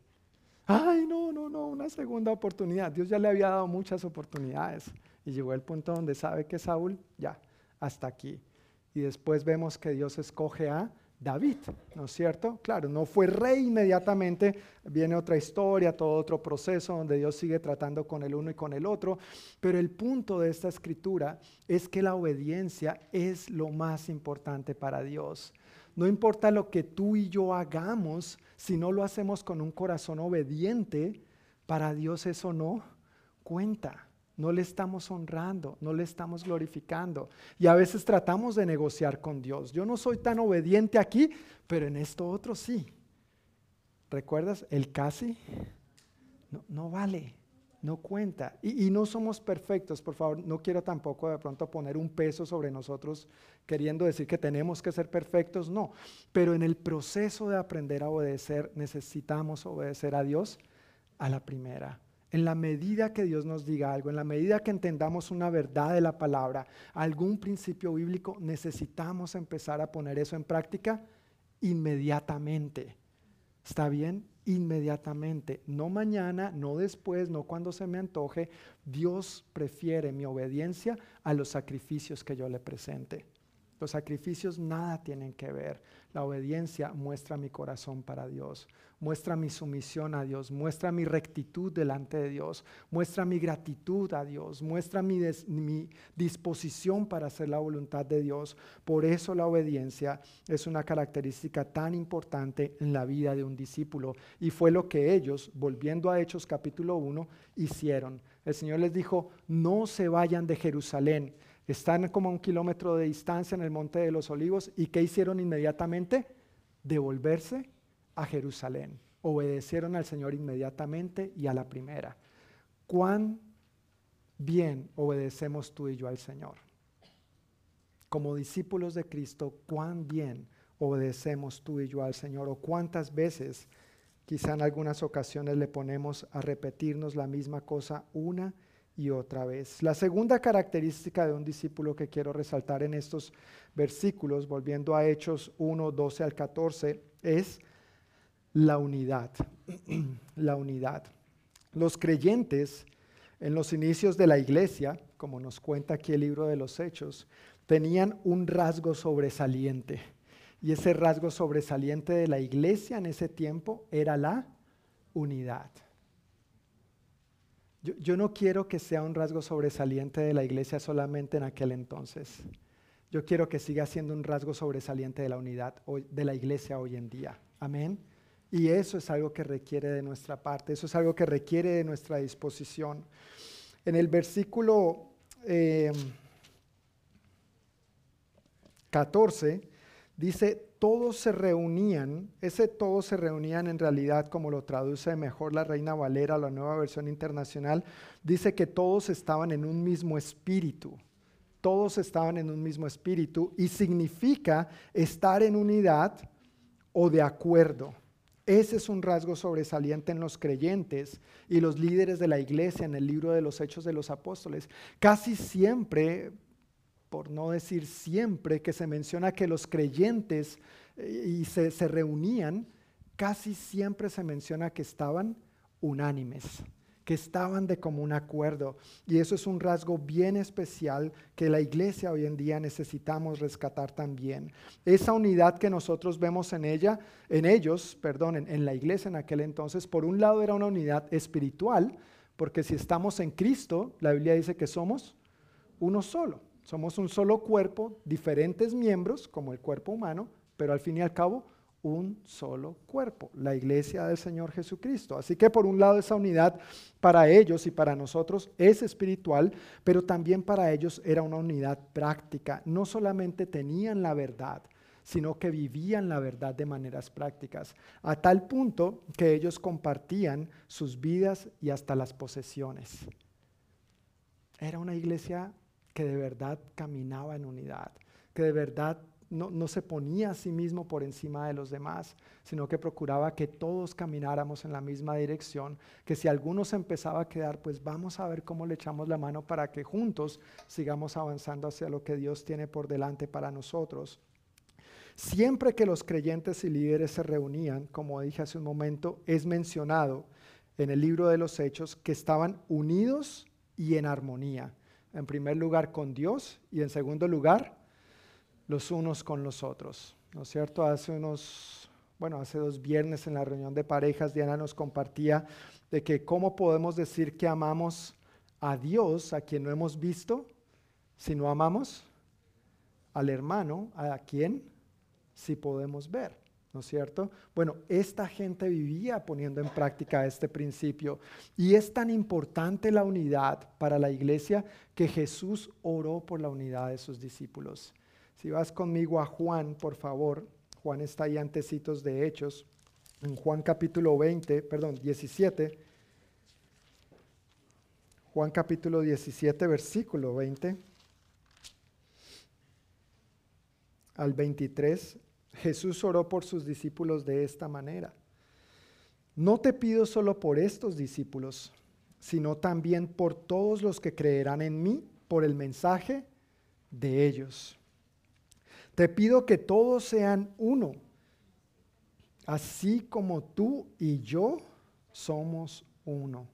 Ay, no, no, no, una segunda oportunidad. Dios ya le había dado muchas oportunidades. Y llegó el punto donde sabe que Saúl, ya, hasta aquí. Y después vemos que Dios escoge a David, ¿no es cierto? Claro, no fue rey inmediatamente, viene otra historia, todo otro proceso donde Dios sigue tratando con el uno y con el otro, pero el punto de esta escritura es que la obediencia es lo más importante para Dios. No importa lo que tú y yo hagamos, si no lo hacemos con un corazón obediente, para Dios eso no cuenta. No le estamos honrando, no le estamos glorificando. Y a veces tratamos de negociar con Dios. Yo no soy tan obediente aquí, pero en esto otro sí. ¿Recuerdas? El casi no, no vale no cuenta. Y, no somos perfectos, por favor, no quiero tampoco de pronto poner un peso sobre nosotros queriendo decir que tenemos que ser perfectos, no. Pero en el proceso de aprender a obedecer necesitamos obedecer a Dios a la primera. En la medida que Dios nos diga algo, en la medida que entendamos una verdad de la palabra, algún principio bíblico, necesitamos empezar a poner eso en práctica inmediatamente. ¿Está bien? Inmediatamente, no mañana, no después, no cuando se me antoje. Dios prefiere mi obediencia a los sacrificios que yo le presente. Los sacrificios nada tienen que ver. La obediencia muestra mi corazón para Dios muestra mi sumisión a Dios, muestra mi rectitud delante de Dios, muestra mi gratitud a Dios, muestra mi, disposición para hacer la voluntad de Dios. Por eso la obediencia es una característica tan importante en la vida de un discípulo. Y fue lo que ellos, volviendo a Hechos capítulo 1, hicieron. El Señor les dijo, no se vayan de Jerusalén. Están como a un kilómetro de distancia en el Monte de los Olivos. ¿Y qué hicieron inmediatamente? Devolverse a Jerusalén. Obedecieron al Señor inmediatamente y a la primera. ¿Cuán bien obedecemos tú y yo al Señor? Como discípulos de Cristo, ¿cuán bien obedecemos tú y yo al Señor? ¿O cuántas veces, quizá en algunas ocasiones, le ponemos a repetirnos la misma cosa una y otra vez? La segunda característica de un discípulo que quiero resaltar en estos versículos, volviendo a Hechos 1, 12 al 14, es la unidad. la unidad. Los creyentes en los inicios de la iglesia, como nos cuenta aquí el libro de los Hechos, tenían un rasgo sobresaliente. Y ese rasgo sobresaliente de la iglesia en ese tiempo era la unidad. Yo, no quiero que sea un rasgo sobresaliente de la iglesia solamente en aquel entonces. Yo quiero que siga siendo un rasgo sobresaliente de la unidad de la iglesia hoy en día. Amén. Y eso es algo que requiere de nuestra parte, eso es algo que requiere de nuestra disposición. En el versículo 14 eh, dice, todos se reunían, ese todos se reunían en realidad, como lo traduce mejor la Reina Valera, la nueva versión internacional, dice que todos estaban en un mismo espíritu todos estaban en un mismo espíritu y significa estar en unidad o de acuerdo. Ese es un rasgo sobresaliente en los creyentes y los líderes de la iglesia en el libro de los Hechos de los Apóstoles. Casi siempre, por no decir siempre, que se menciona que los creyentes eh, y se, reunían, casi siempre se menciona que estaban unánimes que estaban de común acuerdo. Y eso es un rasgo bien especial que la iglesia hoy en día necesitamos rescatar también. Esa unidad que nosotros vemos en ella, en ellos, perdón, en, la iglesia en aquel entonces, por un lado era una unidad espiritual, porque si estamos en Cristo, la Biblia dice que somos uno solo. Somos un solo cuerpo, diferentes miembros, como el cuerpo humano, pero al fin y al cabo un solo cuerpo, la iglesia del Señor Jesucristo. Así que por un lado esa unidad para ellos y para nosotros es espiritual, pero también para ellos era una unidad práctica. No solamente tenían la verdad, sino que vivían la verdad de maneras prácticas, a tal punto que ellos compartían sus vidas y hasta las posesiones. Era una iglesia que de verdad caminaba en unidad, que de verdad no, se ponía a sí mismo por encima de los demás, sino que procuraba que todos camináramos en la misma dirección, que si alguno se empezaba a quedar, pues vamos a ver cómo le echamos la mano para que juntos sigamos avanzando hacia lo que Dios tiene por delante para nosotros. Siempre que los creyentes y líderes se reunían, como dije hace un momento, es mencionado en el libro de los Hechos que estaban unidos y en armonía. En primer lugar con Dios y en segundo lugar los unos con los otros. ¿No es cierto? Hace unos, bueno, hace dos viernes en la reunión de parejas, Diana nos compartía de que cómo podemos decir que amamos a Dios, a quien no hemos visto, si no amamos al hermano, a quien si podemos ver. ¿No es cierto? Bueno, esta gente vivía poniendo en práctica este principio y es tan importante la unidad para la iglesia que Jesús oró por la unidad de sus discípulos. Si vas conmigo a Juan, por favor, Juan está ahí antecitos de Hechos, en Juan capítulo 20, perdón, 17. Juan capítulo 17, versículo 20 al 23. Jesús oró por sus discípulos de esta manera. No te pido solo por estos discípulos, sino también por todos los que creerán en mí por el mensaje de ellos. Te pido que todos sean uno, así como tú y yo somos uno.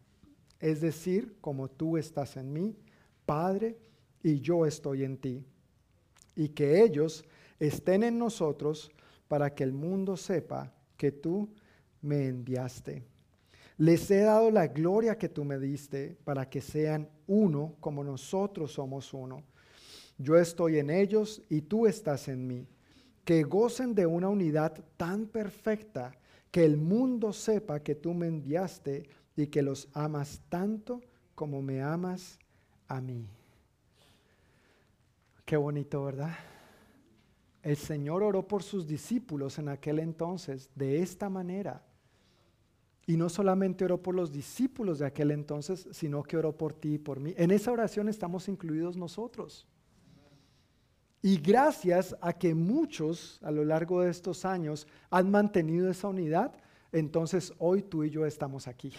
Es decir, como tú estás en mí, Padre, y yo estoy en ti. Y que ellos estén en nosotros para que el mundo sepa que tú me enviaste. Les he dado la gloria que tú me diste para que sean uno como nosotros somos uno. Yo estoy en ellos y tú estás en mí. Que gocen de una unidad tan perfecta que el mundo sepa que tú me enviaste y que los amas tanto como me amas a mí. Qué bonito, ¿verdad? El Señor oró por sus discípulos en aquel entonces de esta manera. Y no solamente oró por los discípulos de aquel entonces, sino que oró por ti y por mí. En esa oración estamos incluidos nosotros. Y gracias a que muchos a lo largo de estos años han mantenido esa unidad, entonces hoy tú y yo estamos aquí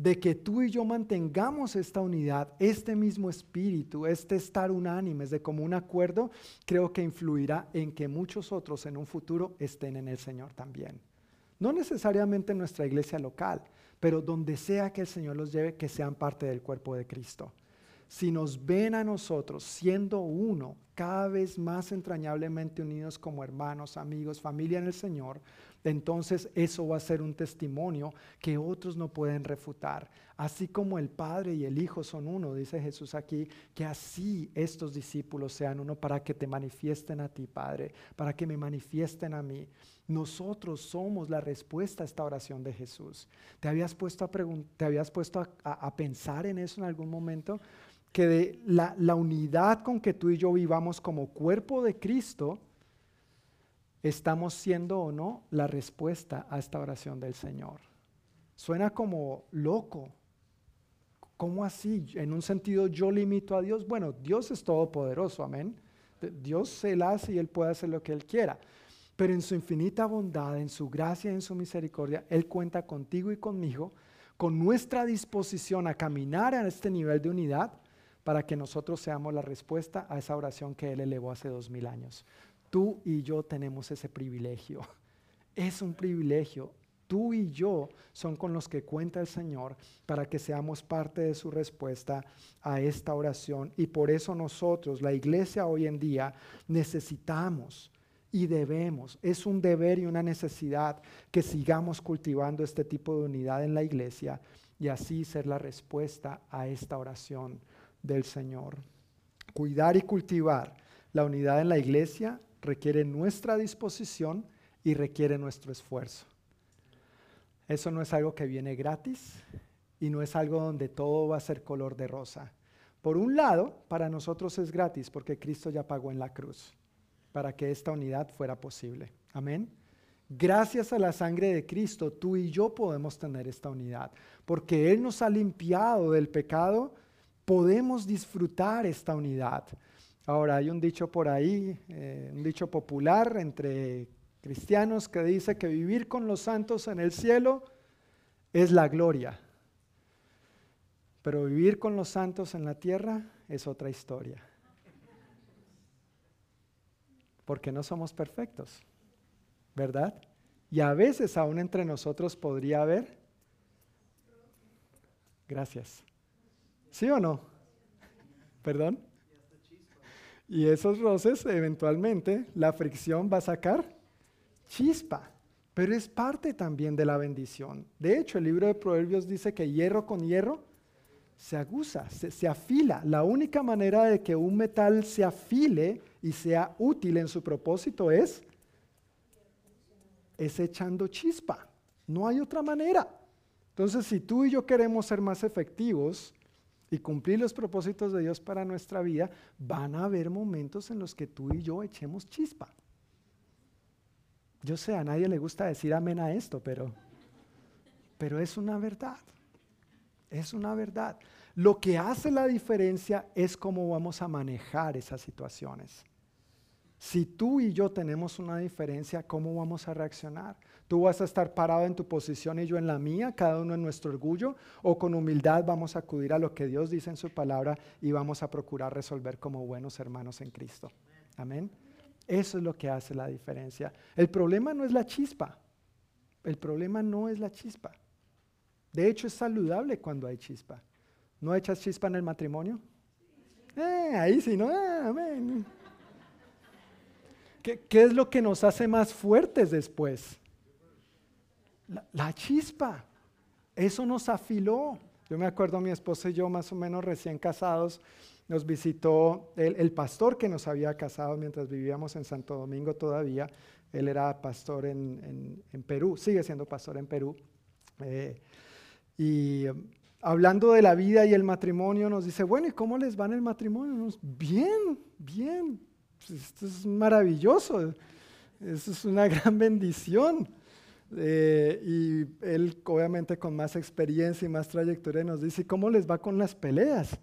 de que tú y yo mantengamos esta unidad, este mismo espíritu, este estar unánimes de común acuerdo, creo que influirá en que muchos otros en un futuro estén en el Señor también. No necesariamente en nuestra iglesia local, pero donde sea que el Señor los lleve, que sean parte del cuerpo de Cristo. Si nos ven a nosotros siendo uno, cada vez más entrañablemente unidos como hermanos, amigos, familia en el Señor, entonces eso va a ser un testimonio que otros no pueden refutar. Así como el Padre y el Hijo son uno, dice Jesús aquí, que así estos discípulos sean uno para que te manifiesten a ti, Padre, para que me manifiesten a mí. Nosotros somos la respuesta a esta oración de Jesús. ¿Te habías puesto a, te habías puesto a, pensar en eso en algún momento? Que la unidad con que tú y yo vivamos como cuerpo de Cristo, ¿Estamos siendo o no la respuesta a esta oración del Señor? Suena como loco. ¿Cómo así? En un sentido yo limito a Dios. Bueno, Dios es todopoderoso, amén. Dios se la hace y Él puede hacer lo que Él quiera. Pero en su infinita bondad, en su gracia en su misericordia, Él cuenta contigo y conmigo, con nuestra disposición a caminar a este nivel de unidad para que nosotros seamos la respuesta a esa oración que Él elevó hace dos mil años. Tú y yo tenemos ese privilegio. Es un privilegio. Tú y yo son con los que cuenta el Señor para que seamos parte de su respuesta a esta oración. Y por eso nosotros, la iglesia hoy en día, necesitamos y debemos, es un deber y una necesidad que sigamos cultivando este tipo de unidad en la iglesia y así ser la respuesta a esta oración del Señor. Cuidar y cultivar la unidad en la iglesia requiere nuestra disposición y requiere nuestro esfuerzo. Eso no es algo que viene gratis y no es algo donde todo va a ser color de rosa. Por un lado, para nosotros es gratis porque Cristo ya pagó en la cruz para que esta unidad fuera posible. Amén. Gracias a la sangre de Cristo, tú y yo podemos tener esta unidad, porque Él nos ha limpiado del pecado, podemos disfrutar esta unidad. Ahora, hay un dicho por ahí, eh, un dicho popular entre cristianos que dice que vivir con los santos en el cielo es la gloria, pero vivir con los santos en la tierra es otra historia. Porque no somos perfectos, ¿verdad? Y a veces aún entre nosotros podría haber... Gracias. ¿Sí o no? ¿Perdón? Y esos roces, eventualmente, la fricción va a sacar chispa, pero es parte también de la bendición. De hecho, el libro de Proverbios dice que hierro con hierro se aguza, se, afila. La única manera de que un metal se afile y sea útil en su propósito es, es echando chispa. No hay otra manera. Entonces, si tú y yo queremos ser más efectivos y cumplir los propósitos de Dios para nuestra vida, van a haber momentos en los que tú y yo echemos chispa. Yo sé, a nadie le gusta decir amén a esto, pero, pero es una verdad. Es una verdad. Lo que hace la diferencia es cómo vamos a manejar esas situaciones. Si tú y yo tenemos una diferencia, ¿cómo vamos a reaccionar? ¿Tú vas a estar parado en tu posición y yo en la mía, cada uno en nuestro orgullo? ¿O con humildad vamos a acudir a lo que Dios dice en su palabra y vamos a procurar resolver como buenos hermanos en Cristo? Amén. Eso es lo que hace la diferencia. El problema no es la chispa. El problema no es la chispa. De hecho, es saludable cuando hay chispa. ¿No echas chispa en el matrimonio? Eh, ahí sí, ¿no? Ah, amén. ¿Qué, es lo que nos hace más fuertes después? La, chispa. Eso nos afiló. Yo me acuerdo, mi esposa y yo, más o menos recién casados, nos visitó el, pastor que nos había casado mientras vivíamos en Santo Domingo todavía. Él era pastor en, Perú, sigue siendo pastor en Perú. Eh, y um, hablando de la vida y el matrimonio, nos dice, bueno, ¿y cómo les va el matrimonio? bien, bien, pues, esto es maravilloso, eso es una gran bendición. Eh, y él, obviamente, con más experiencia y más trayectoria, nos dice, ¿cómo les va con las peleas?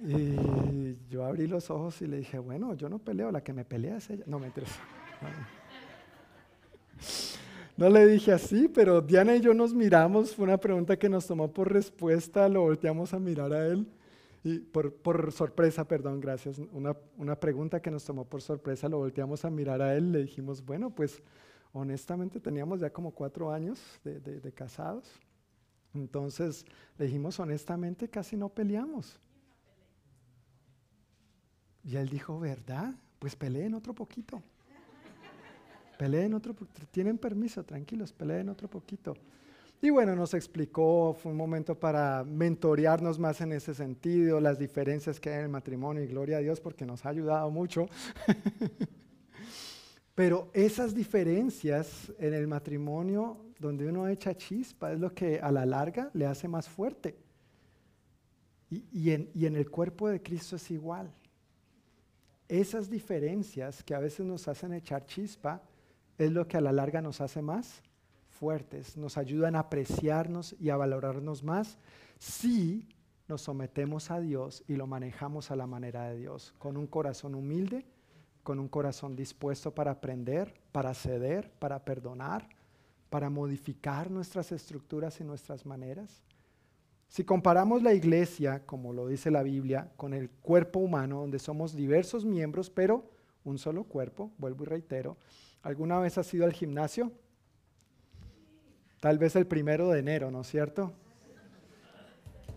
Y yo abrí los ojos y le dije, bueno, yo no peleo, la que me pelea es ella. No me interesa. No le dije así, pero Diana y yo nos miramos, fue una pregunta que nos tomó por respuesta, lo volteamos a mirar a él y por, sorpresa, perdón, gracias. Una, pregunta que nos tomó por sorpresa, lo volteamos a mirar a él, le dijimos, bueno, pues honestamente teníamos ya como cuatro años de, casados. Entonces le dijimos, honestamente, casi no peleamos. Y él dijo, ¿verdad? Pues peleen otro poquito. Peleen otro poquito. Tienen permiso, tranquilos, peleen otro poquito. Y bueno, nos explicó, fue un momento para mentorearnos más en ese sentido, las diferencias que hay en el matrimonio y gloria a Dios porque nos ha ayudado mucho. Pero esas diferencias en el matrimonio donde uno echa chispa es lo que a la larga le hace más fuerte. Y, en, y en el cuerpo de Cristo es igual. Esas diferencias que a veces nos hacen echar chispa es lo que a la larga nos hace más fuertes, nos ayudan a apreciarnos y a valorarnos más si nos sometemos a Dios y lo manejamos a la manera de Dios, con un corazón humilde, con un corazón dispuesto para aprender, para ceder, para perdonar, para modificar nuestras estructuras y nuestras maneras. Si comparamos la iglesia, como lo dice la Biblia, con el cuerpo humano, donde somos diversos miembros, pero un solo cuerpo, vuelvo y reitero, ¿alguna vez has ido al gimnasio? Tal vez el primero de enero, ¿no es cierto?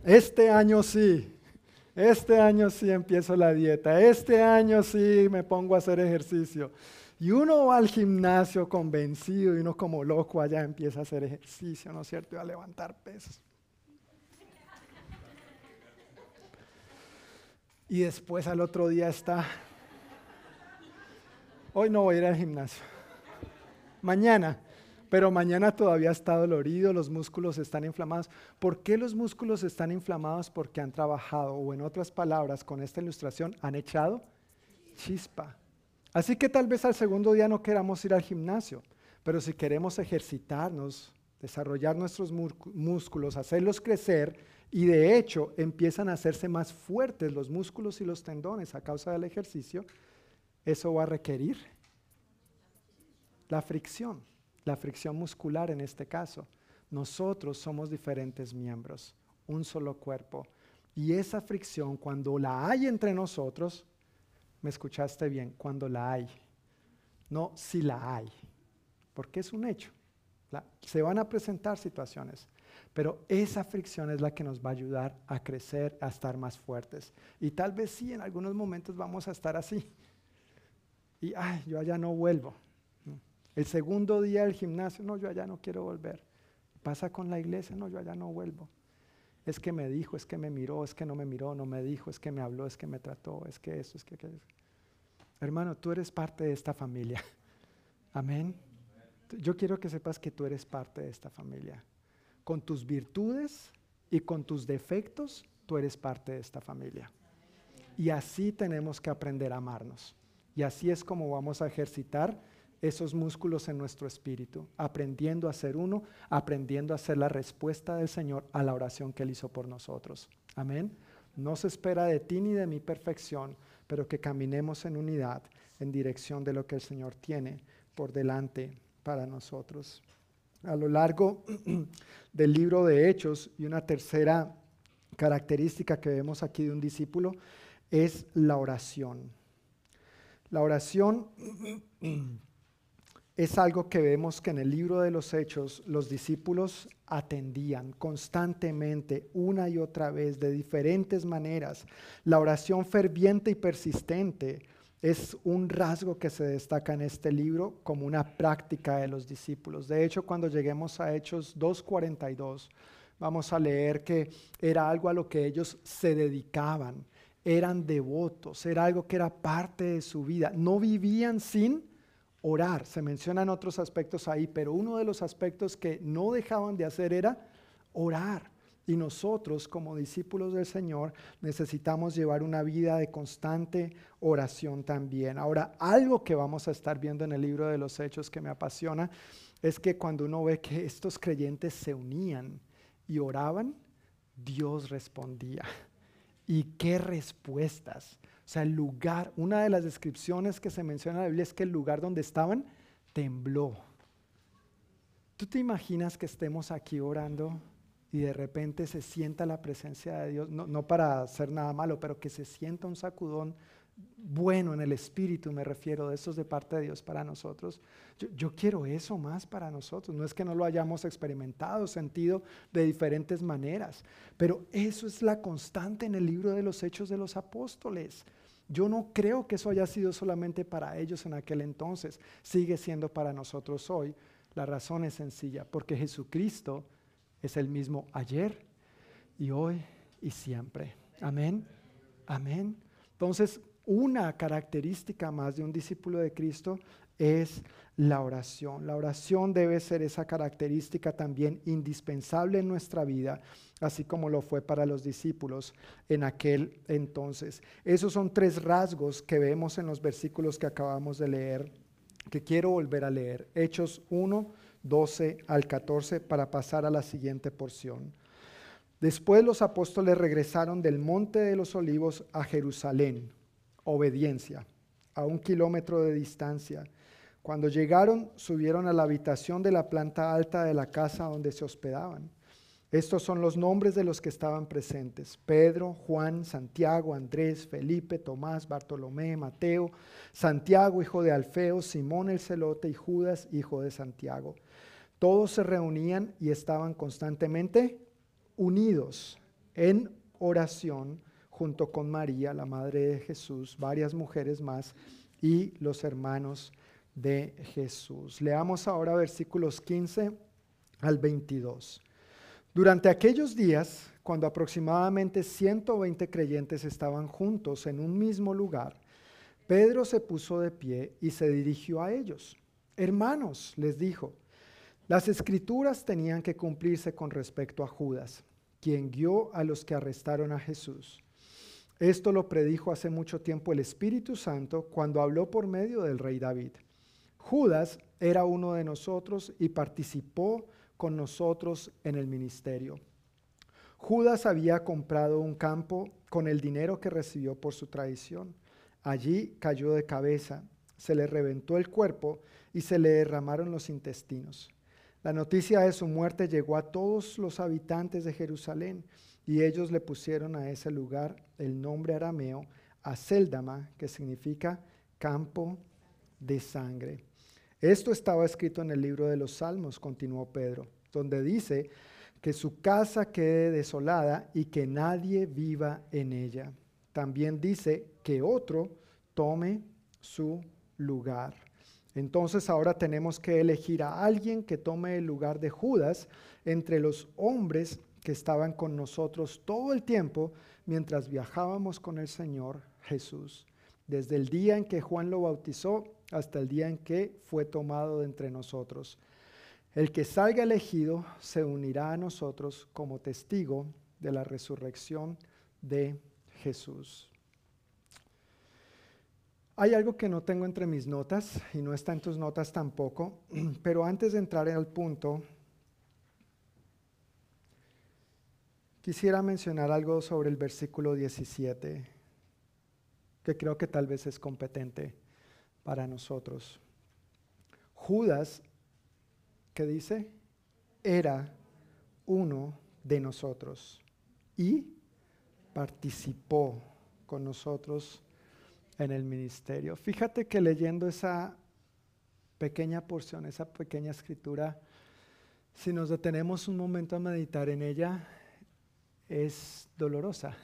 Este año sí, este año sí empiezo la dieta, este año sí me pongo a hacer ejercicio. Y uno va al gimnasio convencido y uno como loco allá empieza a hacer ejercicio, ¿no es cierto? Y a levantar pesos. Y después al otro día está, hoy no voy a ir al gimnasio. Mañana, pero mañana todavía está dolorido, los músculos están inflamados. ¿Por qué los músculos están inflamados? Porque han trabajado, o en otras palabras, con esta ilustración, han echado chispa. Así que tal vez al segundo día no queramos ir al gimnasio, pero si queremos ejercitarnos, desarrollar nuestros músculos, hacerlos crecer, y de hecho empiezan a hacerse más fuertes los músculos y los tendones a causa del ejercicio, eso va a requerir la fricción la fricción muscular en este caso. Nosotros somos diferentes miembros, un solo cuerpo. Y esa fricción, cuando la hay entre nosotros, me escuchaste bien, cuando la hay, no si la hay, porque es un hecho. se van a presentar situaciones, pero esa fricción es la que nos va a ayudar a crecer, a estar más fuertes. Y tal vez sí, en algunos momentos vamos a estar así. Y, ay, yo allá no vuelvo. El segundo día del gimnasio, no, yo allá no quiero volver. Pasa con la iglesia, no, yo allá no vuelvo. Es que me dijo, es que me miró, es que no me miró, no me dijo, es que me habló, es que me trató, es que eso, es que aquello. Hermano, tú eres parte de esta familia. Amén. Yo quiero que sepas que tú eres parte de esta familia. Con tus virtudes y con tus defectos, tú eres parte de esta familia. Y así tenemos que aprender a amarnos. Y así es como vamos a ejercitar esos músculos en nuestro espíritu, aprendiendo a ser uno, aprendiendo a ser la respuesta del Señor a la oración que Él hizo por nosotros. Amén. No se espera de ti ni de mi perfección, pero que caminemos en unidad en dirección de lo que el Señor tiene por delante para nosotros. A lo largo del libro de Hechos, y una tercera característica que vemos aquí de un discípulo es la oración. La oración es algo que vemos que en el libro de los Hechos los discípulos atendían constantemente, una y otra vez, de diferentes maneras. La oración ferviente y persistente es un rasgo que se destaca en este libro como una práctica de los discípulos. De hecho, cuando lleguemos a Hechos 2.42, vamos a leer que era algo a lo que ellos se dedicaban, eran devotos, era algo que era parte de su vida. No vivían sin orar. Se mencionan otros aspectos ahí, pero uno de los aspectos que no dejaban de hacer era orar. Y nosotros como discípulos del Señor necesitamos llevar una vida de constante oración también. Ahora, algo que vamos a estar viendo en el libro de los Hechos que me apasiona es que cuando uno ve que estos creyentes se unían y oraban, Dios respondía. ¿Y qué respuestas? O sea, el lugar, una de las descripciones que se menciona en la Biblia es que el lugar donde estaban tembló. ¿Tú te imaginas que estemos aquí orando y de repente se sienta la presencia de Dios? No, no para hacer nada malo, pero que se sienta un sacudón bueno en el espíritu, me refiero, de esos de parte de Dios para nosotros. Yo, yo, quiero eso más para nosotros. No es que no lo hayamos experimentado, sentido de diferentes maneras, pero eso es la constante en el libro de los Hechos de los Apóstoles. Yo no creo que eso haya sido solamente para ellos en aquel entonces, sigue siendo para nosotros hoy. La razón es sencilla, porque Jesucristo es el mismo ayer y hoy y siempre. Amén. Amén. Entonces, una característica más de un discípulo de Cristo es la oración. La oración debe ser esa característica también indispensable en nuestra vida, así como lo fue para los discípulos en aquel entonces. Esos son tres rasgos que vemos en los versículos que acabamos de leer, que quiero volver a leer. Hechos 1, 12 al 14 para pasar a la siguiente porción. Después los apóstoles regresaron del monte de los olivos a Jerusalén obediencia, a un kilómetro de distancia. Cuando llegaron, subieron a la habitación de la planta alta de la casa donde se hospedaban. Estos son los nombres de los que estaban presentes. Pedro, Juan, Santiago, Andrés, Felipe, Tomás, Bartolomé, Mateo, Santiago, hijo de Alfeo, Simón el celote y Judas, hijo de Santiago. Todos se reunían y estaban constantemente unidos en oración junto con María, la madre de Jesús, varias mujeres más y los hermanos de Jesús. Leamos ahora versículos 15 al 22. Durante aquellos días, cuando aproximadamente 120 creyentes estaban juntos en un mismo lugar, Pedro se puso de pie y se dirigió a ellos. Hermanos, les dijo, las escrituras tenían que cumplirse con respecto a Judas, quien guió a los que arrestaron a Jesús. Esto lo predijo hace mucho tiempo el Espíritu Santo cuando habló por medio del rey David. Judas era uno de nosotros y participó con nosotros en el ministerio. Judas había comprado un campo con el dinero que recibió por su traición. Allí cayó de cabeza, se le reventó el cuerpo y se le derramaron los intestinos. La noticia de su muerte llegó a todos los habitantes de Jerusalén y ellos le pusieron a ese lugar el nombre arameo Aceldama, que significa campo de sangre. Esto estaba escrito en el libro de los Salmos, continuó Pedro, donde dice que su casa quede desolada y que nadie viva en ella. También dice que otro tome su lugar. Entonces ahora tenemos que elegir a alguien que tome el lugar de Judas entre los hombres que estaban con nosotros todo el tiempo mientras viajábamos con el Señor Jesús. desde el día en que Juan lo bautizó hasta el día en que fue tomado de entre nosotros. El que salga elegido se unirá a nosotros como testigo de la resurrección de Jesús. Hay algo que no tengo entre mis notas y no está en tus notas tampoco, pero antes de entrar en el punto, quisiera mencionar algo sobre el versículo 17, que creo que tal vez es competente para nosotros. Judas, que dice, era uno de nosotros y participó con nosotros en el ministerio. Fíjate que leyendo esa pequeña porción, esa pequeña escritura, si nos detenemos un momento a meditar en ella, es dolorosa,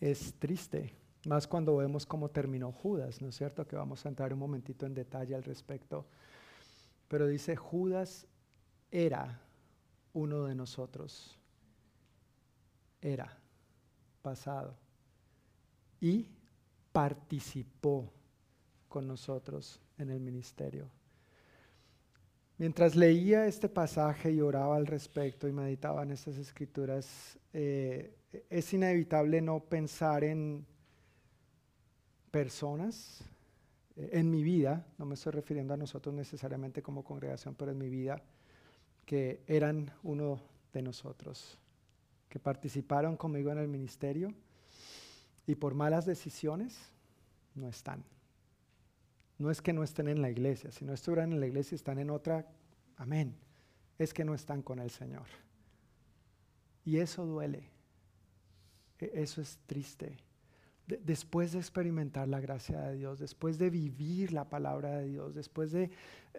es triste, más cuando vemos cómo terminó Judas, ¿no es cierto? Que vamos a entrar un momentito en detalle al respecto. Pero dice, Judas era uno de nosotros, era pasado, y participó con nosotros en el ministerio. Mientras leía este pasaje y oraba al respecto y meditaba en estas escrituras, eh, es inevitable no pensar en personas, eh, en mi vida, no me estoy refiriendo a nosotros necesariamente como congregación, pero en mi vida, que eran uno de nosotros, que participaron conmigo en el ministerio y por malas decisiones no están. No es que no estén en la iglesia, si no estuvieran en la iglesia están en otra, amén. Es que no están con el Señor. Y eso duele. E-, eso es triste. después de experimentar la gracia de Dios, después de vivir la palabra de Dios, después de eh,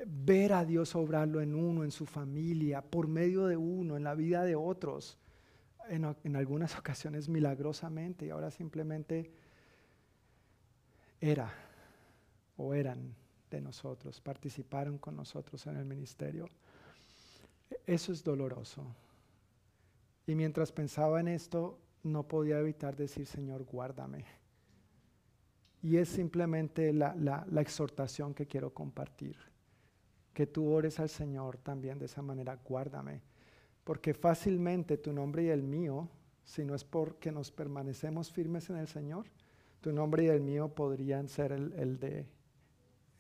ver a Dios obrarlo en uno, en su familia, por medio de uno, en la vida de otros, en, algunas ocasiones milagrosamente y ahora simplemente era o eran de nosotros, participaron con nosotros en el ministerio. Eso es doloroso. Y mientras pensaba en esto, no podía evitar decir, Señor, guárdame. Y es simplemente la, exhortación que quiero compartir. Que tú ores al Señor también de esa manera, guárdame porque fácilmente tu nombre y el mío, si no es porque nos permanecemos firmes en el Señor, tu nombre y el mío podrían ser el, de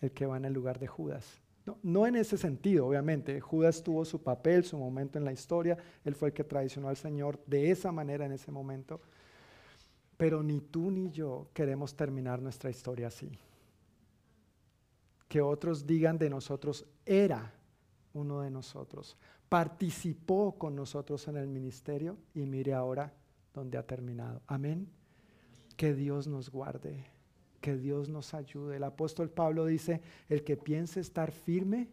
el que va en el lugar de Judas. No, no, en ese sentido, obviamente. Judas tuvo su papel, su momento en la historia. Él fue el que traicionó al Señor de esa manera en ese momento. Pero ni tú ni yo queremos terminar nuestra historia así. Que otros digan de nosotros, era uno de nosotros participó con nosotros en el ministerio y mire ahora dónde ha terminado. Amén. Que Dios nos guarde, que Dios nos ayude. El apóstol Pablo dice, el que piense estar firme,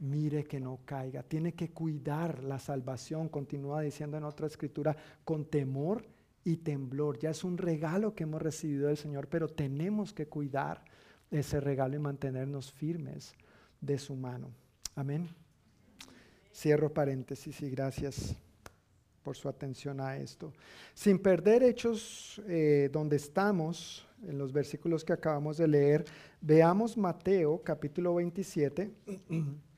mire que no caiga. Tiene que cuidar la salvación, continúa diciendo en otra escritura, con temor y temblor. Ya es un regalo que hemos recibido del Señor, pero tenemos que cuidar ese regalo y mantenernos firmes de su mano. Amén. Cierro paréntesis y gracias por su atención a esto. Sin perder hechos eh, donde estamos, en los versículos que acabamos de leer, veamos Mateo capítulo 27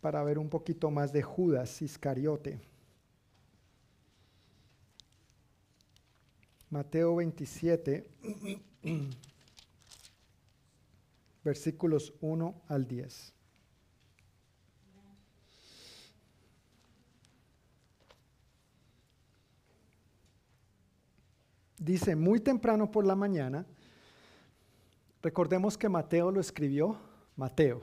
para ver un poquito más de Judas Iscariote. Mateo 27, versículos 1 al 10. Dice muy temprano por la mañana, recordemos que Mateo lo escribió Mateo,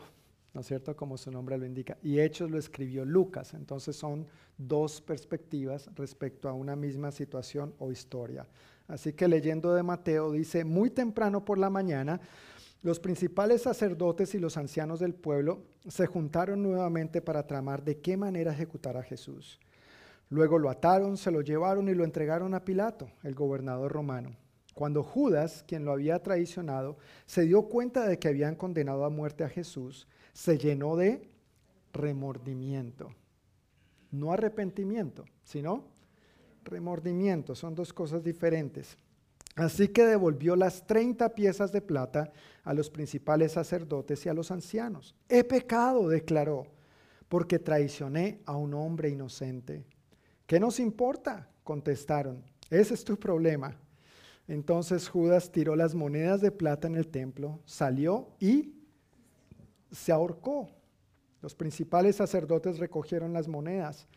¿no es cierto? Como su nombre lo indica, y Hechos lo escribió Lucas, entonces son dos perspectivas respecto a una misma situación o historia. Así que leyendo de Mateo dice, muy temprano por la mañana, los principales sacerdotes y los ancianos del pueblo se juntaron nuevamente para tramar de qué manera ejecutar a Jesús. Luego lo ataron, se lo llevaron y lo entregaron a Pilato, el gobernador romano. Cuando Judas, quien lo había traicionado, se dio cuenta de que habían condenado a muerte a Jesús, se llenó de remordimiento. No arrepentimiento, sino remordimiento. Son dos cosas diferentes. Así que devolvió las 30 piezas de plata a los principales sacerdotes y a los ancianos. He pecado, declaró, porque traicioné a un hombre inocente. ¿Qué nos importa? contestaron. Ese es tu problema. Entonces Judas tiró las monedas de plata en el templo, salió y se ahorcó. Los principales sacerdotes recogieron las monedas.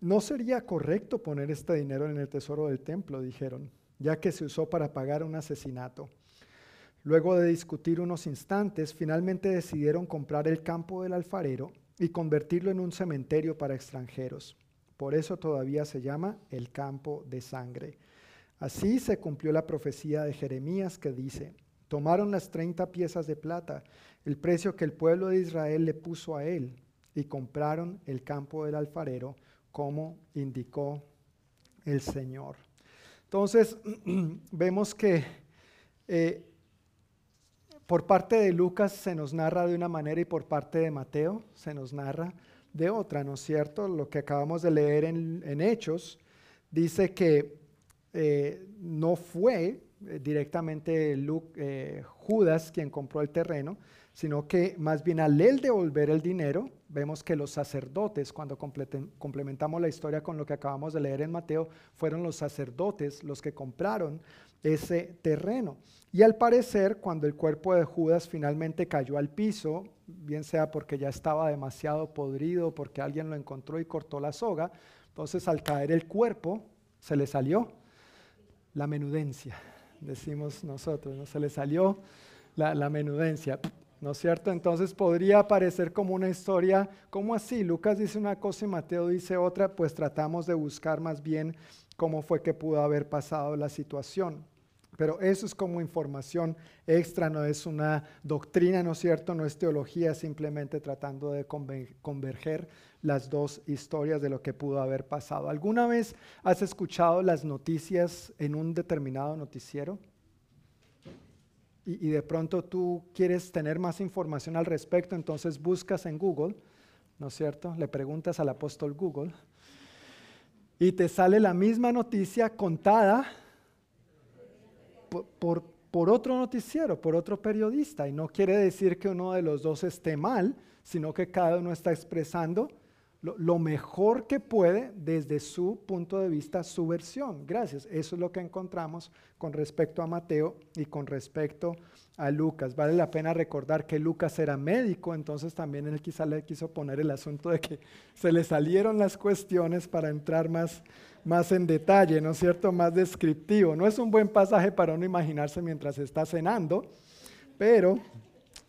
No sería correcto poner este dinero en el tesoro del templo, dijeron, ya que se usó para pagar un asesinato. Luego de discutir unos instantes, finalmente decidieron comprar el campo del alfarero y convertirlo en un cementerio para extranjeros. Por eso todavía se llama el campo de sangre. Así se cumplió la profecía de Jeremías que dice, tomaron las 30 piezas de plata, el precio que el pueblo de Israel le puso a él, y compraron el campo del alfarero, como indicó el Señor. Entonces, vemos que eh, por parte de Lucas se nos narra de una manera y por parte de Mateo se nos narra de otra, ¿no es cierto? Lo que acabamos de leer en, Hechos dice que eh, no fue eh, directamente eh, Judas quien compró el terreno, sino que más bien al él devolver el dinero, vemos que los sacerdotes, cuando complementamos la historia con lo que acabamos de leer en Mateo, fueron los sacerdotes los que compraron ese terreno. Y al parecer, cuando el cuerpo de Judas finalmente cayó al piso, bien sea porque ya estaba demasiado podrido, porque alguien lo encontró y cortó la soga, entonces al caer el cuerpo se le salió la menudencia, decimos nosotros, ¿no? se le salió la, menudencia. ¿no es cierto? Entonces podría parecer como una historia, como así? Lucas dice una cosa y Mateo dice otra, pues tratamos de buscar más bien cómo fue que pudo haber pasado la situación. Pero eso es como información extra, no es una doctrina, ¿no es cierto? No es teología, simplemente tratando de converger las dos historias de lo que pudo haber pasado. ¿Alguna vez has escuchado las noticias en un determinado noticiero? Y, de pronto tú quieres tener más información al respecto, entonces buscas en Google, ¿no es cierto? Le preguntas al apóstol Google y te sale la misma noticia contada por, por, otro noticiero, por otro periodista. Y no quiere decir que uno de los dos esté mal, sino que cada uno está expresando lo, mejor que puede desde su punto de vista, su versión. Gracias. Eso es lo que encontramos con respecto a Mateo y con respecto a Lucas. Vale la pena recordar que Lucas era médico, entonces también él quizá le quiso poner el asunto de que se le salieron las cuestiones para entrar más, más en detalle, ¿no es cierto? Más descriptivo. No es un buen pasaje para uno imaginarse mientras está cenando, pero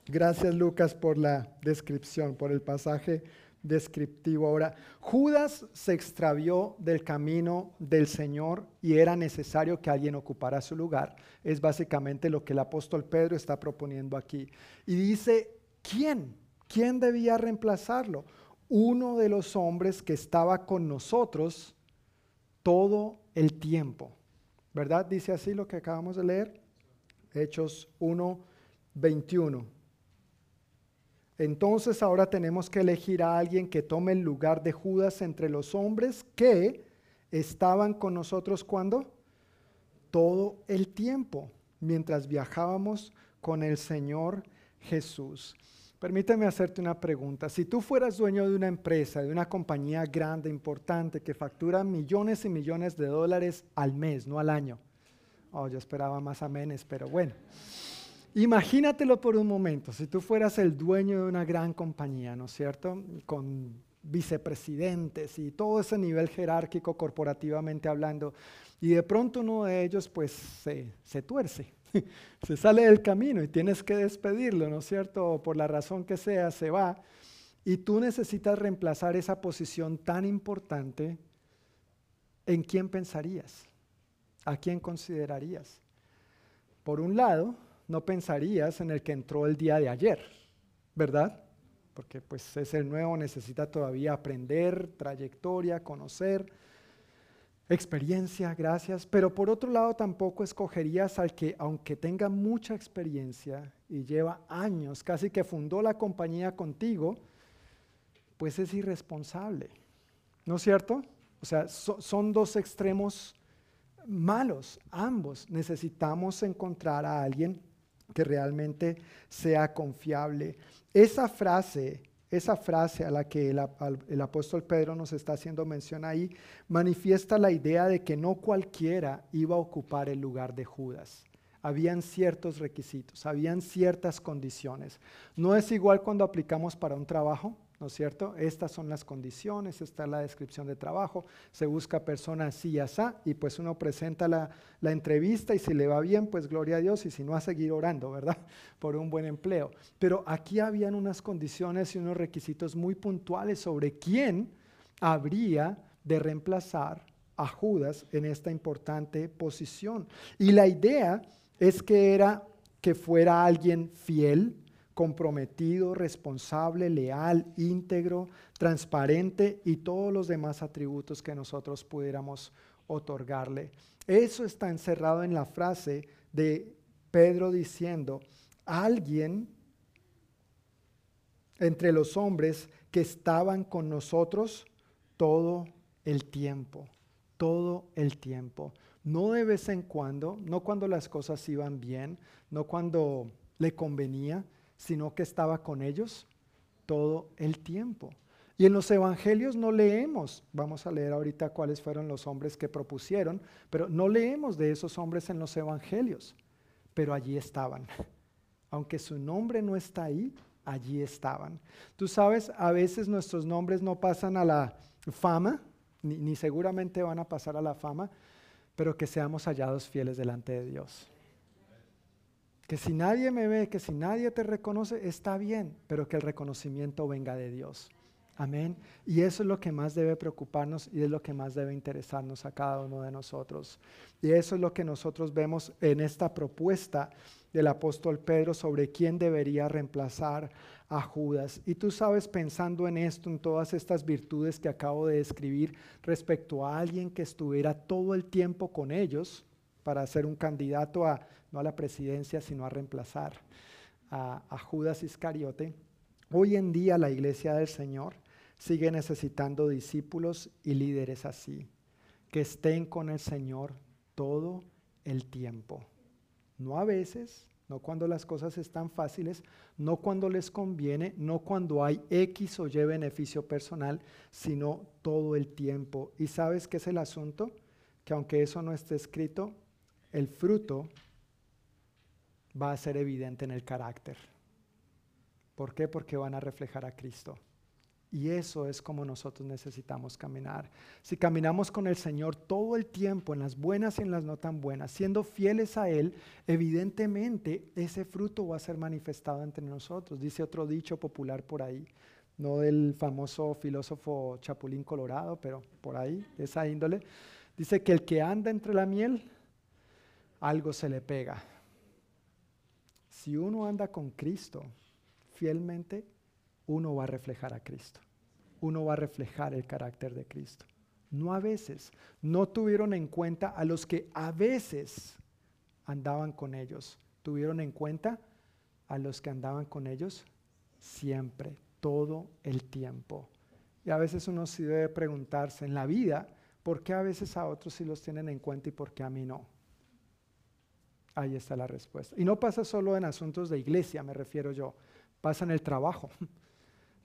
gracias Lucas por la descripción, por el pasaje descriptivo. Ahora, Judas se extravió del camino del Señor y era necesario que alguien ocupara su lugar. Es básicamente lo que el apóstol Pedro está proponiendo aquí. Y dice, ¿quién? ¿Quién debía reemplazarlo? Uno de los hombres que estaba con nosotros todo el tiempo. ¿Verdad? Dice así lo que acabamos de leer. Hechos 1, 21. Entonces ahora tenemos que elegir a alguien que tome el lugar de Judas entre los hombres que estaban con nosotros cuando todo el tiempo, mientras viajábamos con el Señor Jesús. Permíteme hacerte una pregunta. Si tú fueras dueño de una empresa, de una compañía grande, importante, que factura millones y millones de dólares al mes, no al año. Oh, yo esperaba más amenes, pero bueno. Imagínatelo por un momento, si tú fueras el dueño de una gran compañía, ¿no es cierto? Con vicepresidentes y todo ese nivel jerárquico corporativamente hablando, y de pronto uno de ellos pues se, se tuerce, se sale del camino y tienes que despedirlo, ¿no es cierto? Por la razón que sea, se va, y tú necesitas reemplazar esa posición tan importante, ¿en quién pensarías? ¿A quién considerarías? Por un lado, no pensarías en el que entró el día de ayer, ¿verdad? Porque pues es el nuevo, necesita todavía aprender, trayectoria, conocer, experiencia, gracias. Pero por otro lado tampoco escogerías al que, aunque tenga mucha experiencia y lleva años, casi que fundó la compañía contigo, pues es irresponsable. ¿No es cierto? O sea, son dos extremos malos, ambos. Necesitamos encontrar a alguien que realmente sea confiable. Esa frase, esa frase a la que el, apóstol Pedro nos está haciendo mención ahí, manifiesta la idea de que no cualquiera iba a ocupar el lugar de Judas habían ciertos requisitos, habían ciertas condiciones. No es igual cuando aplicamos para un trabajo, ¿no es cierto? Estas son las condiciones, esta es la descripción de trabajo, se busca persona así y así, y pues uno presenta la, la, entrevista y si le va bien, pues gloria a Dios, y si no, a seguir orando, ¿verdad? Por un buen empleo. Pero aquí habían unas condiciones y unos requisitos muy puntuales sobre quién habría de reemplazar a Judas en esta importante posición. Y la idea es que era que fuera alguien fiel, comprometido, responsable, leal, íntegro, transparente y todos los demás atributos que nosotros pudiéramos otorgarle. Eso está encerrado en la frase de Pedro diciendo, alguien entre los hombres que estaban con nosotros todo el tiempo, todo el tiempo no de vez en cuando, no cuando las cosas iban bien, no cuando le convenía, sino que estaba con ellos todo el tiempo. Y en los evangelios no leemos, vamos a leer ahorita cuáles fueron los hombres que propusieron, pero no leemos de esos hombres en los evangelios, pero allí estaban. Aunque su nombre no está ahí, allí estaban. Tú sabes, a veces nuestros nombres no pasan a la fama, ni, ni seguramente van a pasar a la fama, pero que seamos hallados fieles delante de Dios. Que si nadie me ve, que si nadie te reconoce, está bien, pero que el reconocimiento venga de Dios. Amén. Y eso es lo que más debe preocuparnos y es lo que más debe interesarnos a cada uno de nosotros. Y eso es lo que nosotros vemos en esta propuesta del apóstol Pedro sobre quién debería reemplazar a Judas. Y tú sabes, pensando en esto, en todas estas virtudes que acabo de describir respecto a alguien que estuviera todo el tiempo con ellos para ser un candidato a, no a la presidencia, sino a reemplazar a, Judas Iscariote, hoy en día la iglesia del Señor sigue necesitando discípulos y líderes así, que estén con el Señor todo el tiempo. No a veces, no cuando las cosas están fáciles, no cuando les conviene, no cuando hay X o Y beneficio personal, sino todo el tiempo. ¿Y sabes qué es el asunto? Que aunque eso no esté escrito, el fruto va a ser evidente en el carácter. ¿Por qué? Porque van a reflejar a Cristo. Y eso es como nosotros necesitamos caminar. Si caminamos con el Señor todo el tiempo, en las buenas y en las no tan buenas, siendo fieles a Él, evidentemente ese fruto va a ser manifestado entre nosotros. Dice otro dicho popular por ahí, no del famoso filósofo Chapulín Colorado, pero por ahí, esa índole. Dice que el que anda entre la miel, algo se le pega. Si uno anda con Cristo fielmente, uno va a reflejar a Cristo uno va a reflejar el carácter de Cristo. No a veces, no tuvieron en cuenta a los que a veces andaban con ellos, tuvieron en cuenta a los que andaban con ellos siempre, todo el tiempo. Y a veces uno sí debe preguntarse en la vida, ¿por qué a veces a otros sí los tienen en cuenta y por qué a mí no? Ahí está la respuesta. Y no pasa solo en asuntos de iglesia, me refiero yo, pasa en el trabajo.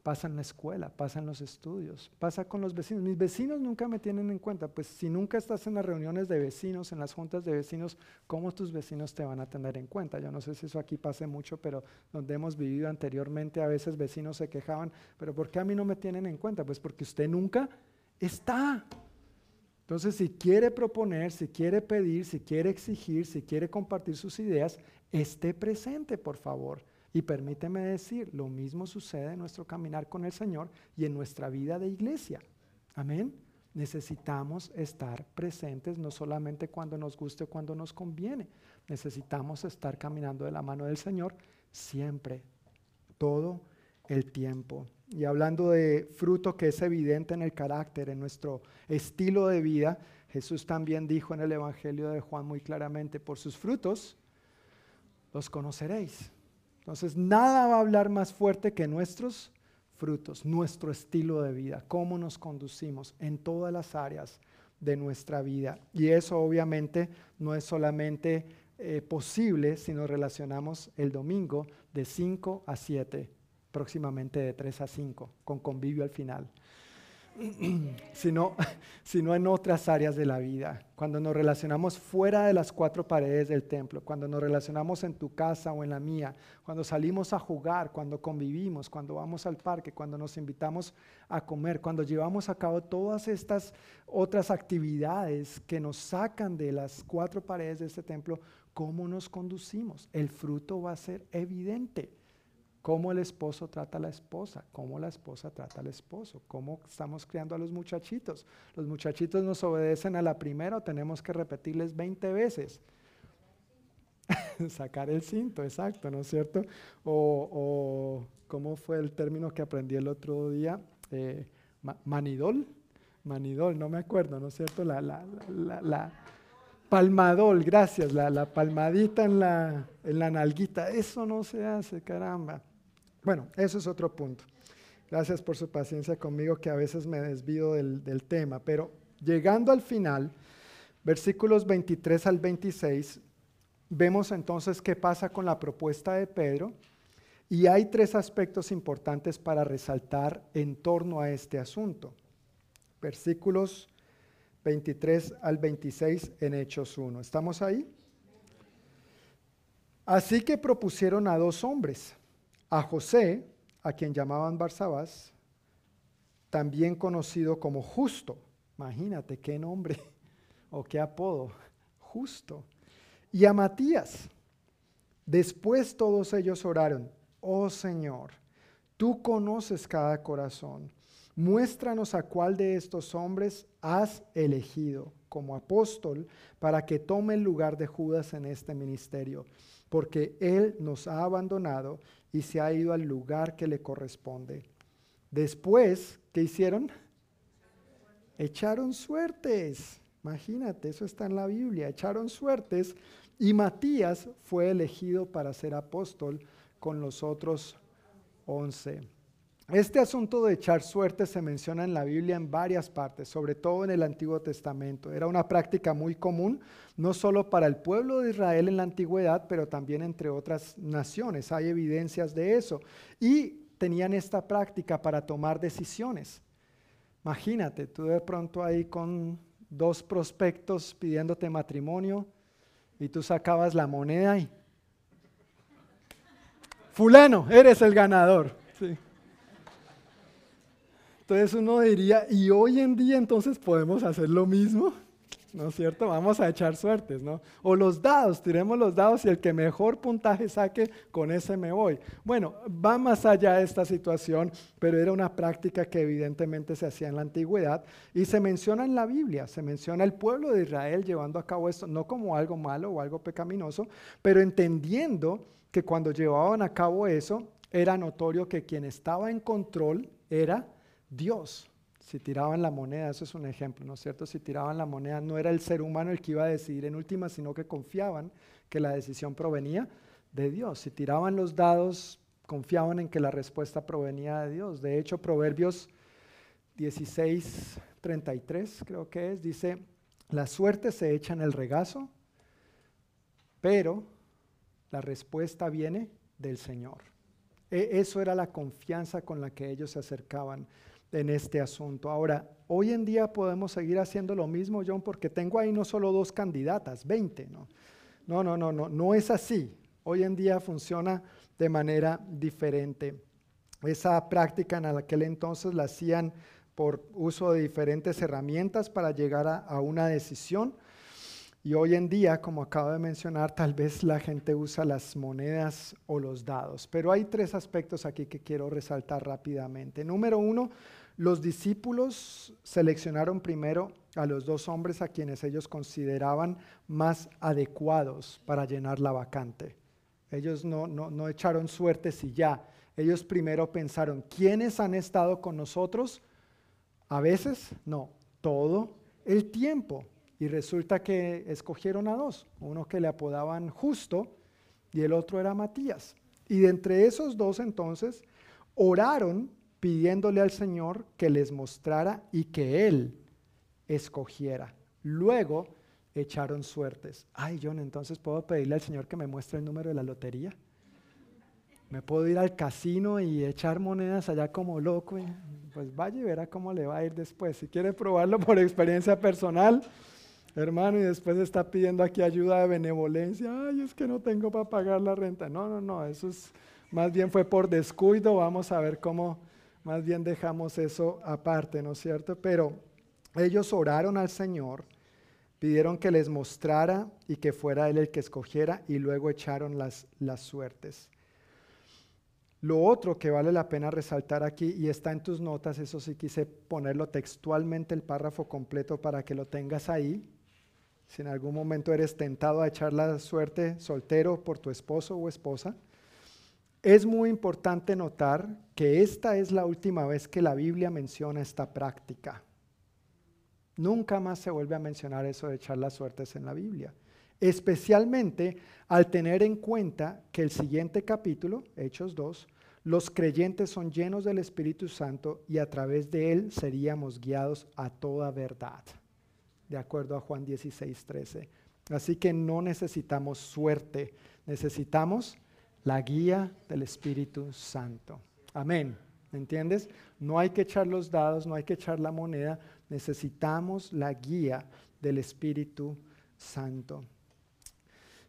pasa en la escuela, pasa en los estudios, pasa con los vecinos. Mis vecinos nunca me tienen en cuenta, pues si nunca estás en las reuniones de vecinos, en las juntas de vecinos, ¿cómo tus vecinos te van a tener en cuenta? Yo no sé si eso aquí pase mucho, pero donde hemos vivido anteriormente, a veces vecinos se quejaban, pero ¿por qué a mí no me tienen en cuenta? Pues porque usted nunca está. Entonces, si quiere proponer, si quiere pedir, si quiere exigir, si quiere compartir sus ideas, esté presente, por favor. Y permíteme decir, lo mismo sucede en nuestro caminar con el Señor y en nuestra vida de iglesia. Amén. Necesitamos estar presentes no solamente cuando nos guste o cuando nos conviene. Necesitamos estar caminando de la mano del Señor siempre, todo el tiempo. Y hablando de fruto que es evidente en el carácter, en nuestro estilo de vida, Jesús también dijo en el Evangelio de Juan muy claramente, por sus frutos los conoceréis. Entonces, nada va a hablar más fuerte que nuestros frutos, nuestro estilo de vida, cómo nos conducimos en todas las áreas de nuestra vida. Y eso obviamente no es solamente eh, posible si nos relacionamos el domingo de 5 a 7, próximamente de 3 a 5, con convivio al final. sino, sino en otras áreas de la vida. Cuando nos relacionamos fuera de las cuatro paredes del templo, cuando nos relacionamos en tu casa o en la mía, cuando salimos a jugar, cuando convivimos, cuando vamos al parque, cuando nos invitamos a comer, cuando llevamos a cabo todas estas otras actividades que nos sacan de las cuatro paredes de este templo, ¿cómo nos conducimos? El fruto va a ser evidente cómo el esposo trata a la esposa, cómo la esposa trata al esposo, cómo estamos criando a los muchachitos. Los muchachitos nos obedecen a la primera tenemos que repetirles 20 veces. Sacar el cinto, exacto, ¿no es cierto? O, ¿cómo fue el término que aprendí el otro día? Eh, manidol, manidol, no me acuerdo, ¿no es cierto? La, la, la, palmadol, gracias, la, palmadita en la, en la nalguita, eso no se hace, caramba. Bueno, eso es otro punto. Gracias por su paciencia conmigo, que a veces me desvío del, tema. Pero llegando al final, versículos 23 al 26, vemos entonces qué pasa con la propuesta de Pedro. Y hay tres aspectos importantes para resaltar en torno a este asunto. Versículos 23 al 26 en Hechos 1. ¿Estamos ahí? Así que propusieron a dos hombres a José, a quien llamaban Barsabás, también conocido como justo. Imagínate qué nombre o qué apodo, justo. Y a Matías. Después todos ellos oraron, oh Señor, tú conoces cada corazón. Muéstranos a cuál de estos hombres has elegido como apóstol para que tome el lugar de Judas en este ministerio, porque él nos ha abandonado y se ha ido al lugar que le corresponde. Después, ¿qué hicieron? Echaron suertes. Imagínate, eso está en la Biblia. Echaron suertes y Matías fue elegido para ser apóstol con los otros once. Este asunto de echar suerte se menciona en la Biblia en varias partes, sobre todo en el Antiguo Testamento. Era una práctica muy común, no solo para el pueblo de Israel en la antigüedad, pero también entre otras naciones. Hay evidencias de eso. Y tenían esta práctica para tomar decisiones. Imagínate, tú de pronto ahí con dos prospectos pidiéndote matrimonio y tú sacabas la moneda y... Fulano, eres el ganador. Entonces uno diría, ¿y hoy en día entonces podemos hacer lo mismo? ¿No es cierto? Vamos a echar suertes, ¿no? O los dados, tiremos los dados y el que mejor puntaje saque, con ese me voy. Bueno, va más allá esta situación, pero era una práctica que evidentemente se hacía en la antigüedad y se menciona en la Biblia, se menciona el pueblo de Israel llevando a cabo esto, no como algo malo o algo pecaminoso, pero entendiendo que cuando llevaban a cabo eso, era notorio que quien estaba en control era Dios. Si tiraban la moneda, eso es un ejemplo, ¿no es cierto? Si tiraban la moneda, no era el ser humano el que iba a decidir en última, sino que confiaban que la decisión provenía de Dios. Si tiraban los dados, confiaban en que la respuesta provenía de Dios. De hecho, Proverbios 16, 33 creo que es, dice, la suerte se echa en el regazo, pero la respuesta viene del Señor. E, eso era la confianza con la que ellos se acercaban en este asunto. Ahora, hoy en día podemos seguir haciendo lo mismo, John, porque tengo ahí no solo dos candidatas, 20, ¿no? No, no, no, no, no es así. Hoy en día funciona de manera diferente. Esa práctica en aquel entonces la hacían por uso de diferentes herramientas para llegar a, a una decisión. Y hoy en día, como acabo de mencionar, tal vez la gente usa las monedas o los dados. Pero hay tres aspectos aquí que quiero resaltar rápidamente. Número uno, los discípulos seleccionaron primero a los dos hombres a quienes ellos consideraban más adecuados para llenar la vacante. Ellos no, no, echaron suertes y ya. Ellos primero pensaron, ¿quiénes han estado con nosotros? A veces, no, todo el tiempo. Y resulta que escogieron a dos, uno que le apodaban justo y el otro era Matías. Y de entre esos dos entonces oraron pidiéndole al Señor que les mostrara y que Él escogiera. Luego echaron suertes. Ay, John, entonces puedo pedirle al Señor que me muestre el número de la lotería. Me puedo ir al casino y echar monedas allá como loco. pues vaya y verá cómo le va a ir después. Si quiere probarlo por experiencia personal, hermano, y después está pidiendo aquí ayuda de benevolencia. Ay, es que no tengo para pagar la renta. No, no, no, eso es más bien fue por descuido. Vamos a ver cómo más bien dejamos eso aparte, ¿no es cierto? Pero ellos oraron al Señor Pidieron que les mostrara y que fuera él el que escogiera y luego echaron las, las suertes. Lo otro que vale la pena resaltar aquí, y está en tus notas, eso sí quise ponerlo textualmente el párrafo completo para que lo tengas ahí. Si en algún momento eres tentado a echar la suerte soltero por tu esposo o esposa, es muy importante notar que esta es la última vez que la Biblia menciona esta práctica. Nunca más se vuelve a mencionar eso de echar las suertes en la Biblia. Especialmente al tener en cuenta que el siguiente capítulo, Hechos 2, los creyentes son llenos del Espíritu Santo y a través de él seríamos guiados a toda verdad, de acuerdo a Juan 16, 13. Así que no necesitamos suerte, necesitamos la guía del Espíritu Santo. Amén. ¿Me entiendes? No hay que echar los dados, no hay que echar la moneda, necesitamos la guía del Espíritu Santo.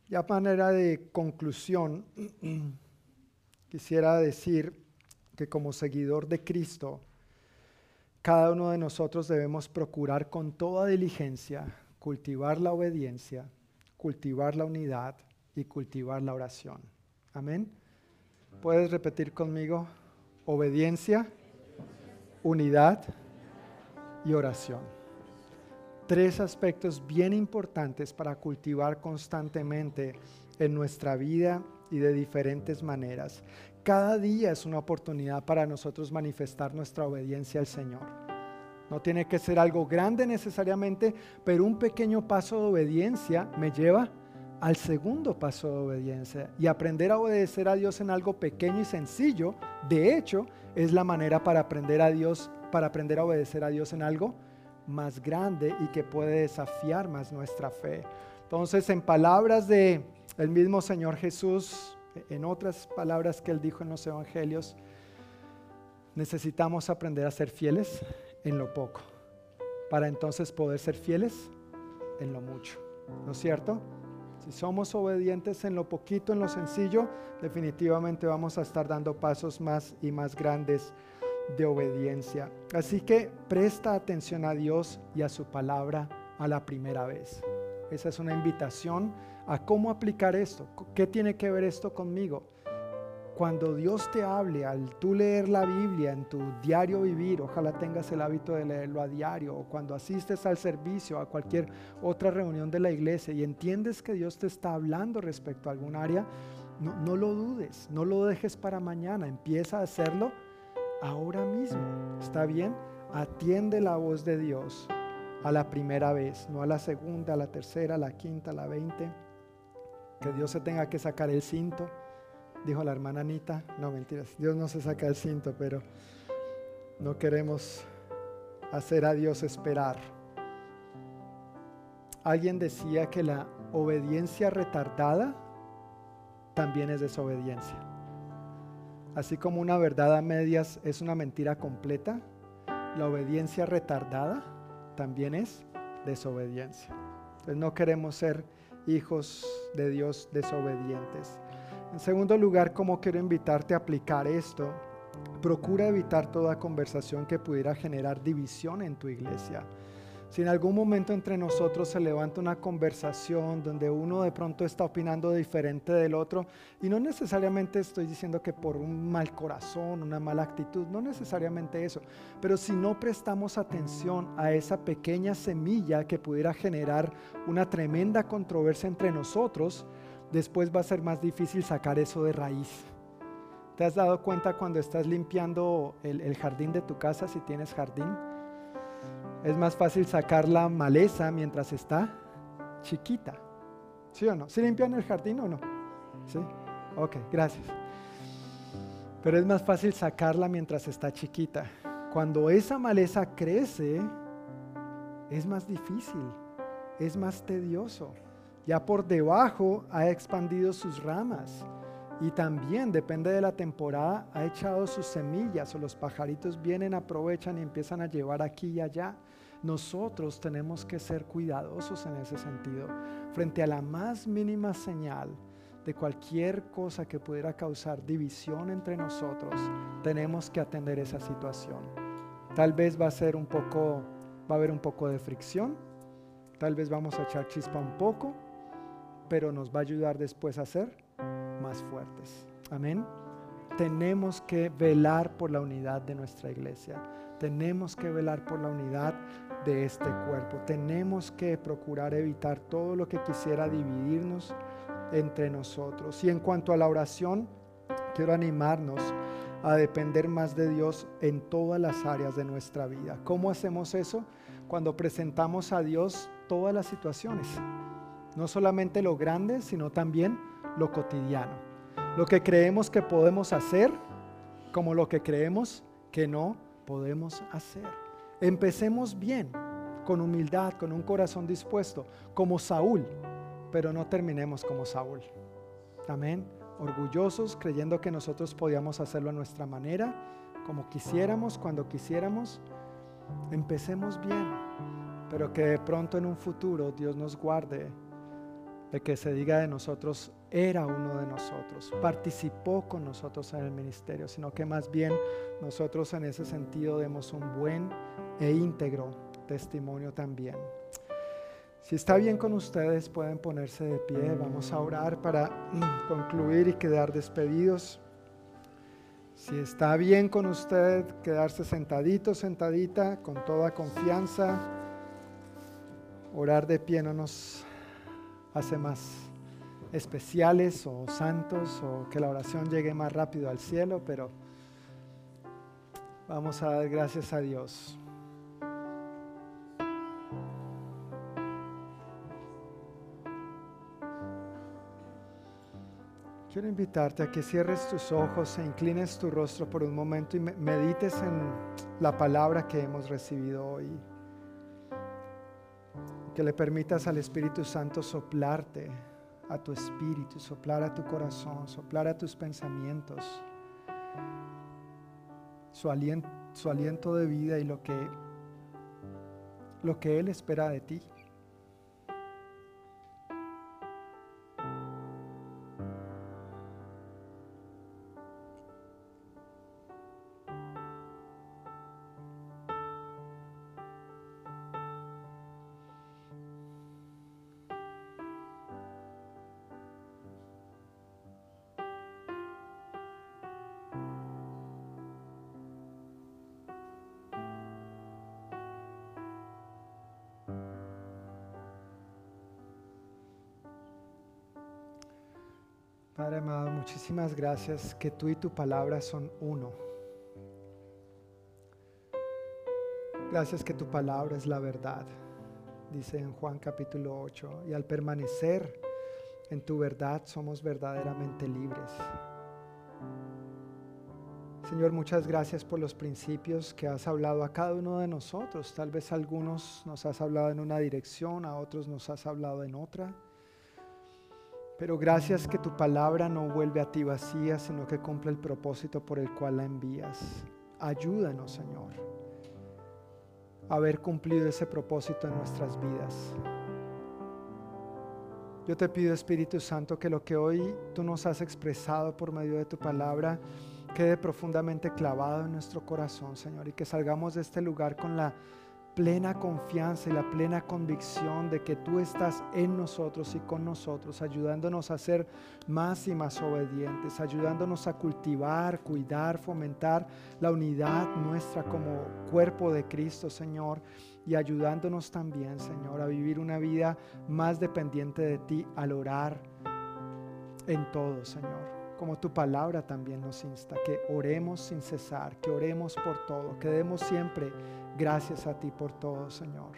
Ya manera de conclusión, quisiera decir que como seguidor de Cristo, cada uno de nosotros debemos procurar con toda diligencia cultivar la obediencia, cultivar la unidad y cultivar la oración. Amén. ¿Puedes repetir conmigo? Obediencia, unidad y oración. Tres aspectos bien importantes para cultivar constantemente en nuestra vida y de diferentes maneras. Cada día es una oportunidad para nosotros manifestar nuestra obediencia al Señor. No tiene que ser algo grande necesariamente, pero un pequeño paso de obediencia me lleva al segundo paso de obediencia. Y aprender a obedecer a Dios en algo pequeño y sencillo, de hecho, es la manera para aprender a Dios para aprender a obedecer a Dios en algo más grande y que puede desafiar más nuestra fe. Entonces, en palabras de el mismo Señor Jesús, en otras palabras que él dijo en los evangelios, necesitamos aprender a ser fieles en lo poco, para entonces poder ser fieles en lo mucho. ¿No es cierto? Si somos obedientes en lo poquito, en lo sencillo, definitivamente vamos a estar dando pasos más y más grandes de obediencia. Así que presta atención a Dios y a su palabra a la primera vez. Esa es una invitación a cómo aplicar esto. ¿Qué tiene que ver esto conmigo? Cuando Dios te hable, al tú leer la Biblia en tu diario vivir, ojalá tengas el hábito de leerlo a diario, o cuando asistes al servicio, a cualquier otra reunión de la iglesia y entiendes que Dios te está hablando respecto a algún área, no, no lo dudes, no lo dejes para mañana, empieza a hacerlo ahora mismo. ¿Está bien? Atiende la voz de Dios a la primera vez, no a la segunda, a la tercera, a la quinta, a la veinte. Que Dios se tenga que sacar el cinto, dijo la hermana Anita. No, mentiras, Dios no se saca el cinto, pero no queremos hacer a Dios esperar. Alguien decía que la obediencia retardada también es desobediencia. Así como una verdad a medias es una mentira completa, la obediencia retardada también es desobediencia. Entonces no queremos ser hijos de Dios desobedientes. En segundo lugar, como quiero invitarte a aplicar esto, procura evitar toda conversación que pudiera generar división en tu iglesia. Si en algún momento entre nosotros se levanta una conversación donde uno de pronto está opinando diferente del otro, y no necesariamente estoy diciendo que por un mal corazón, una mala actitud, no necesariamente eso, pero si no prestamos atención a esa pequeña semilla que pudiera generar una tremenda controversia entre nosotros, después va a ser más difícil sacar eso de raíz. ¿Te has dado cuenta cuando estás limpiando el, jardín de tu casa, si tienes jardín? es más fácil sacar la maleza mientras está chiquita. ¿Sí o no? ¿Sí limpian el jardín o no? Sí. Ok, gracias. Pero es más fácil sacarla mientras está chiquita. Cuando esa maleza crece, es más difícil, es más tedioso. Ya por debajo ha expandido sus ramas y también, depende de la temporada, ha echado sus semillas o los pajaritos vienen, aprovechan y empiezan a llevar aquí y allá. Nosotros tenemos que ser cuidadosos en ese sentido. Frente a la más mínima señal de cualquier cosa que pudiera causar división entre nosotros, tenemos que atender esa situación. Tal vez va a ser un poco, va a haber un poco de fricción, tal vez vamos a echar chispa un poco, pero nos va a ayudar después a ser más fuertes. Amén. Tenemos que velar por la unidad de nuestra iglesia. Tenemos que velar por la unidad de este cuerpo. Tenemos que procurar evitar todo lo que quisiera dividirnos entre nosotros. Y en cuanto a la oración, quiero animarnos a depender más de Dios en todas las áreas de nuestra vida. ¿Cómo hacemos eso? Cuando presentamos a Dios todas las situaciones. No solamente lo grande, sino también lo cotidiano. Lo que creemos que podemos hacer, como lo que creemos que no podemos hacer. Empecemos bien, con humildad, con un corazón dispuesto, como Saúl, pero no terminemos como Saúl. Amén. Orgullosos, creyendo que nosotros podíamos hacerlo a nuestra manera, como quisiéramos, cuando quisiéramos. Empecemos bien, pero que de pronto en un futuro Dios nos guarde de que se diga de nosotros, era uno de nosotros, participó con nosotros en el ministerio, sino que más bien nosotros en ese sentido demos un buen e íntegro testimonio también. Si está bien con ustedes, pueden ponerse de pie. Vamos a orar para concluir y quedar despedidos. Si está bien con usted, quedarse sentadito, sentadita, con toda confianza. Orar de pie no nos hace más especiales o santos o que la oración llegue más rápido al cielo, pero vamos a dar gracias a Dios. Quiero invitarte a que cierres tus ojos e inclines tu rostro por un momento y medites en la palabra que hemos recibido hoy. Que le permitas al Espíritu Santo soplarte a tu espíritu, soplar a tu corazón, soplar a tus pensamientos, su aliento, de vida y lo que, lo que Él espera de ti. Gracias que tú y tu palabra son uno. Gracias que tu palabra es la verdad, dice en Juan capítulo 8, y al permanecer en tu verdad somos verdaderamente libres. Señor, muchas gracias por los principios que has hablado a cada uno de nosotros. Tal vez algunos nos has hablado en una dirección, a otros nos has hablado en otra. Pero gracias que tu palabra no vuelve a ti vacía, sino que cumple el propósito por el cual la envías. Ayúdanos, Señor, a haber cumplido ese propósito en nuestras vidas. Yo te pido, Espíritu Santo, que lo que hoy tú nos has expresado por medio de tu palabra quede profundamente clavado en nuestro corazón, Señor, y que salgamos de este lugar con la plena confianza y la plena convicción de que tú estás en nosotros y con nosotros, ayudándonos a ser más y más obedientes, ayudándonos a cultivar, cuidar, fomentar la unidad nuestra como cuerpo de Cristo, Señor, y ayudándonos también, Señor, a vivir una vida más dependiente de ti al orar en todo, Señor. Como tu palabra también nos insta, que oremos sin cesar, que oremos por todo, que demos siempre gracias a ti por todo, Señor.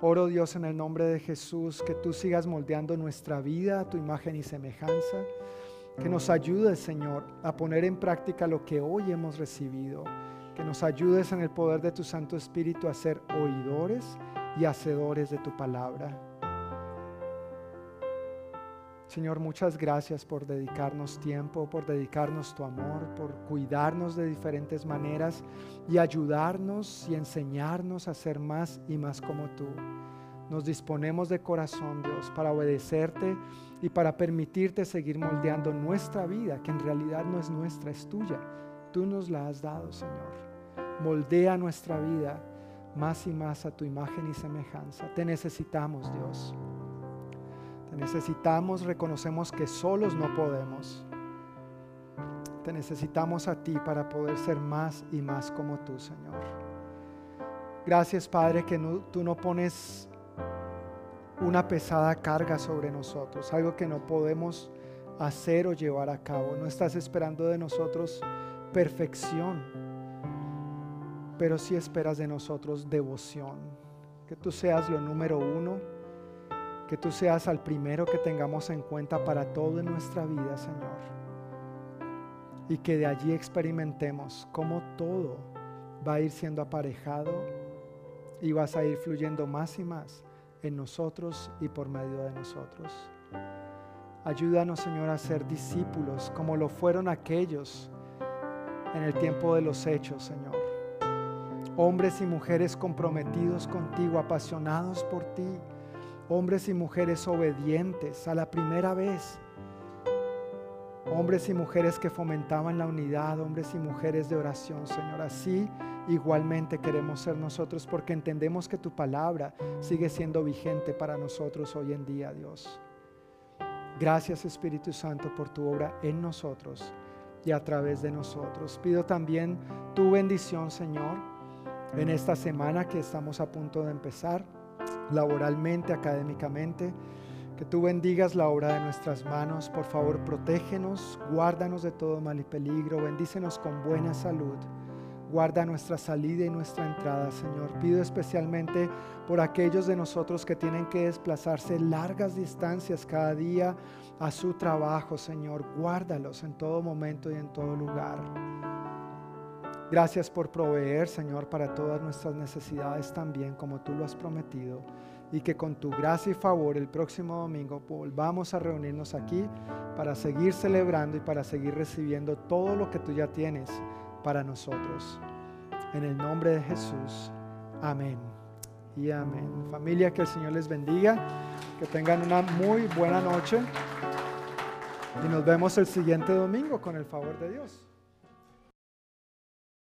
Oro Dios en el nombre de Jesús, que tú sigas moldeando nuestra vida a tu imagen y semejanza, Que nos ayudes, Señor, a poner en práctica lo que hoy hemos recibido. Que nos ayudes en el poder de tu Santo Espíritu a ser oidores y hacedores de tu palabra. Señor, muchas gracias por dedicarnos tiempo, por dedicarnos tu amor, por cuidarnos de diferentes maneras y ayudarnos y enseñarnos a ser más y más como tú. Nos disponemos de corazón, Dios, para obedecerte y para permitirte seguir moldeando nuestra vida, que en realidad no es nuestra, es tuya. Tú nos la has dado, Señor. Moldea nuestra vida más y más a tu imagen y semejanza. Te necesitamos, Dios necesitamos, reconocemos que solos no podemos. Te necesitamos a ti para poder ser más y más como tú, Señor. Gracias, Padre, que tú no pones una pesada carga sobre nosotros, algo que no podemos hacer o llevar a cabo. No estás esperando de nosotros perfección, pero sí esperas de nosotros devoción. Que tú seas lo número uno que tú seas al primero que tengamos en cuenta para todo en nuestra vida, Señor. Y que de allí experimentemos cómo todo va a ir siendo aparejado y vas a ir fluyendo más y más en nosotros y por medio de nosotros. Ayúdanos, Señor, a ser discípulos como lo fueron aquellos en el tiempo de los hechos, Señor. Hombres y mujeres comprometidos contigo, apasionados por ti hombres y mujeres obedientes a la primera vez, hombres y mujeres que fomentaban la unidad, hombres y mujeres de oración, Señor. Así igualmente queremos ser nosotros porque entendemos que tu palabra sigue siendo vigente para nosotros hoy en día, Dios. Gracias Espíritu Santo por tu obra en nosotros y a través de nosotros. Pido también tu bendición, Señor, en esta semana que estamos a punto de empezar laboralmente, académicamente. Que tú bendigas la obra de nuestras manos. Por favor, protégenos, guárdanos de todo mal y peligro. Bendícenos con buena salud. Guarda nuestra salida y nuestra entrada, Señor. Pido especialmente por aquellos de nosotros que tienen que desplazarse largas distancias cada día a su trabajo, Señor. Guárdalos en todo momento y en todo lugar. Gracias por proveer, Señor, para todas nuestras necesidades también, como tú lo has prometido. Y que con tu gracia y favor el próximo domingo volvamos a reunirnos aquí para seguir celebrando y para seguir recibiendo todo lo que tú ya tienes para nosotros. En el nombre de Jesús. Amén. Y amén. Familia, que el Señor les bendiga. Que tengan una muy buena noche. Y nos vemos el siguiente domingo con el favor de Dios.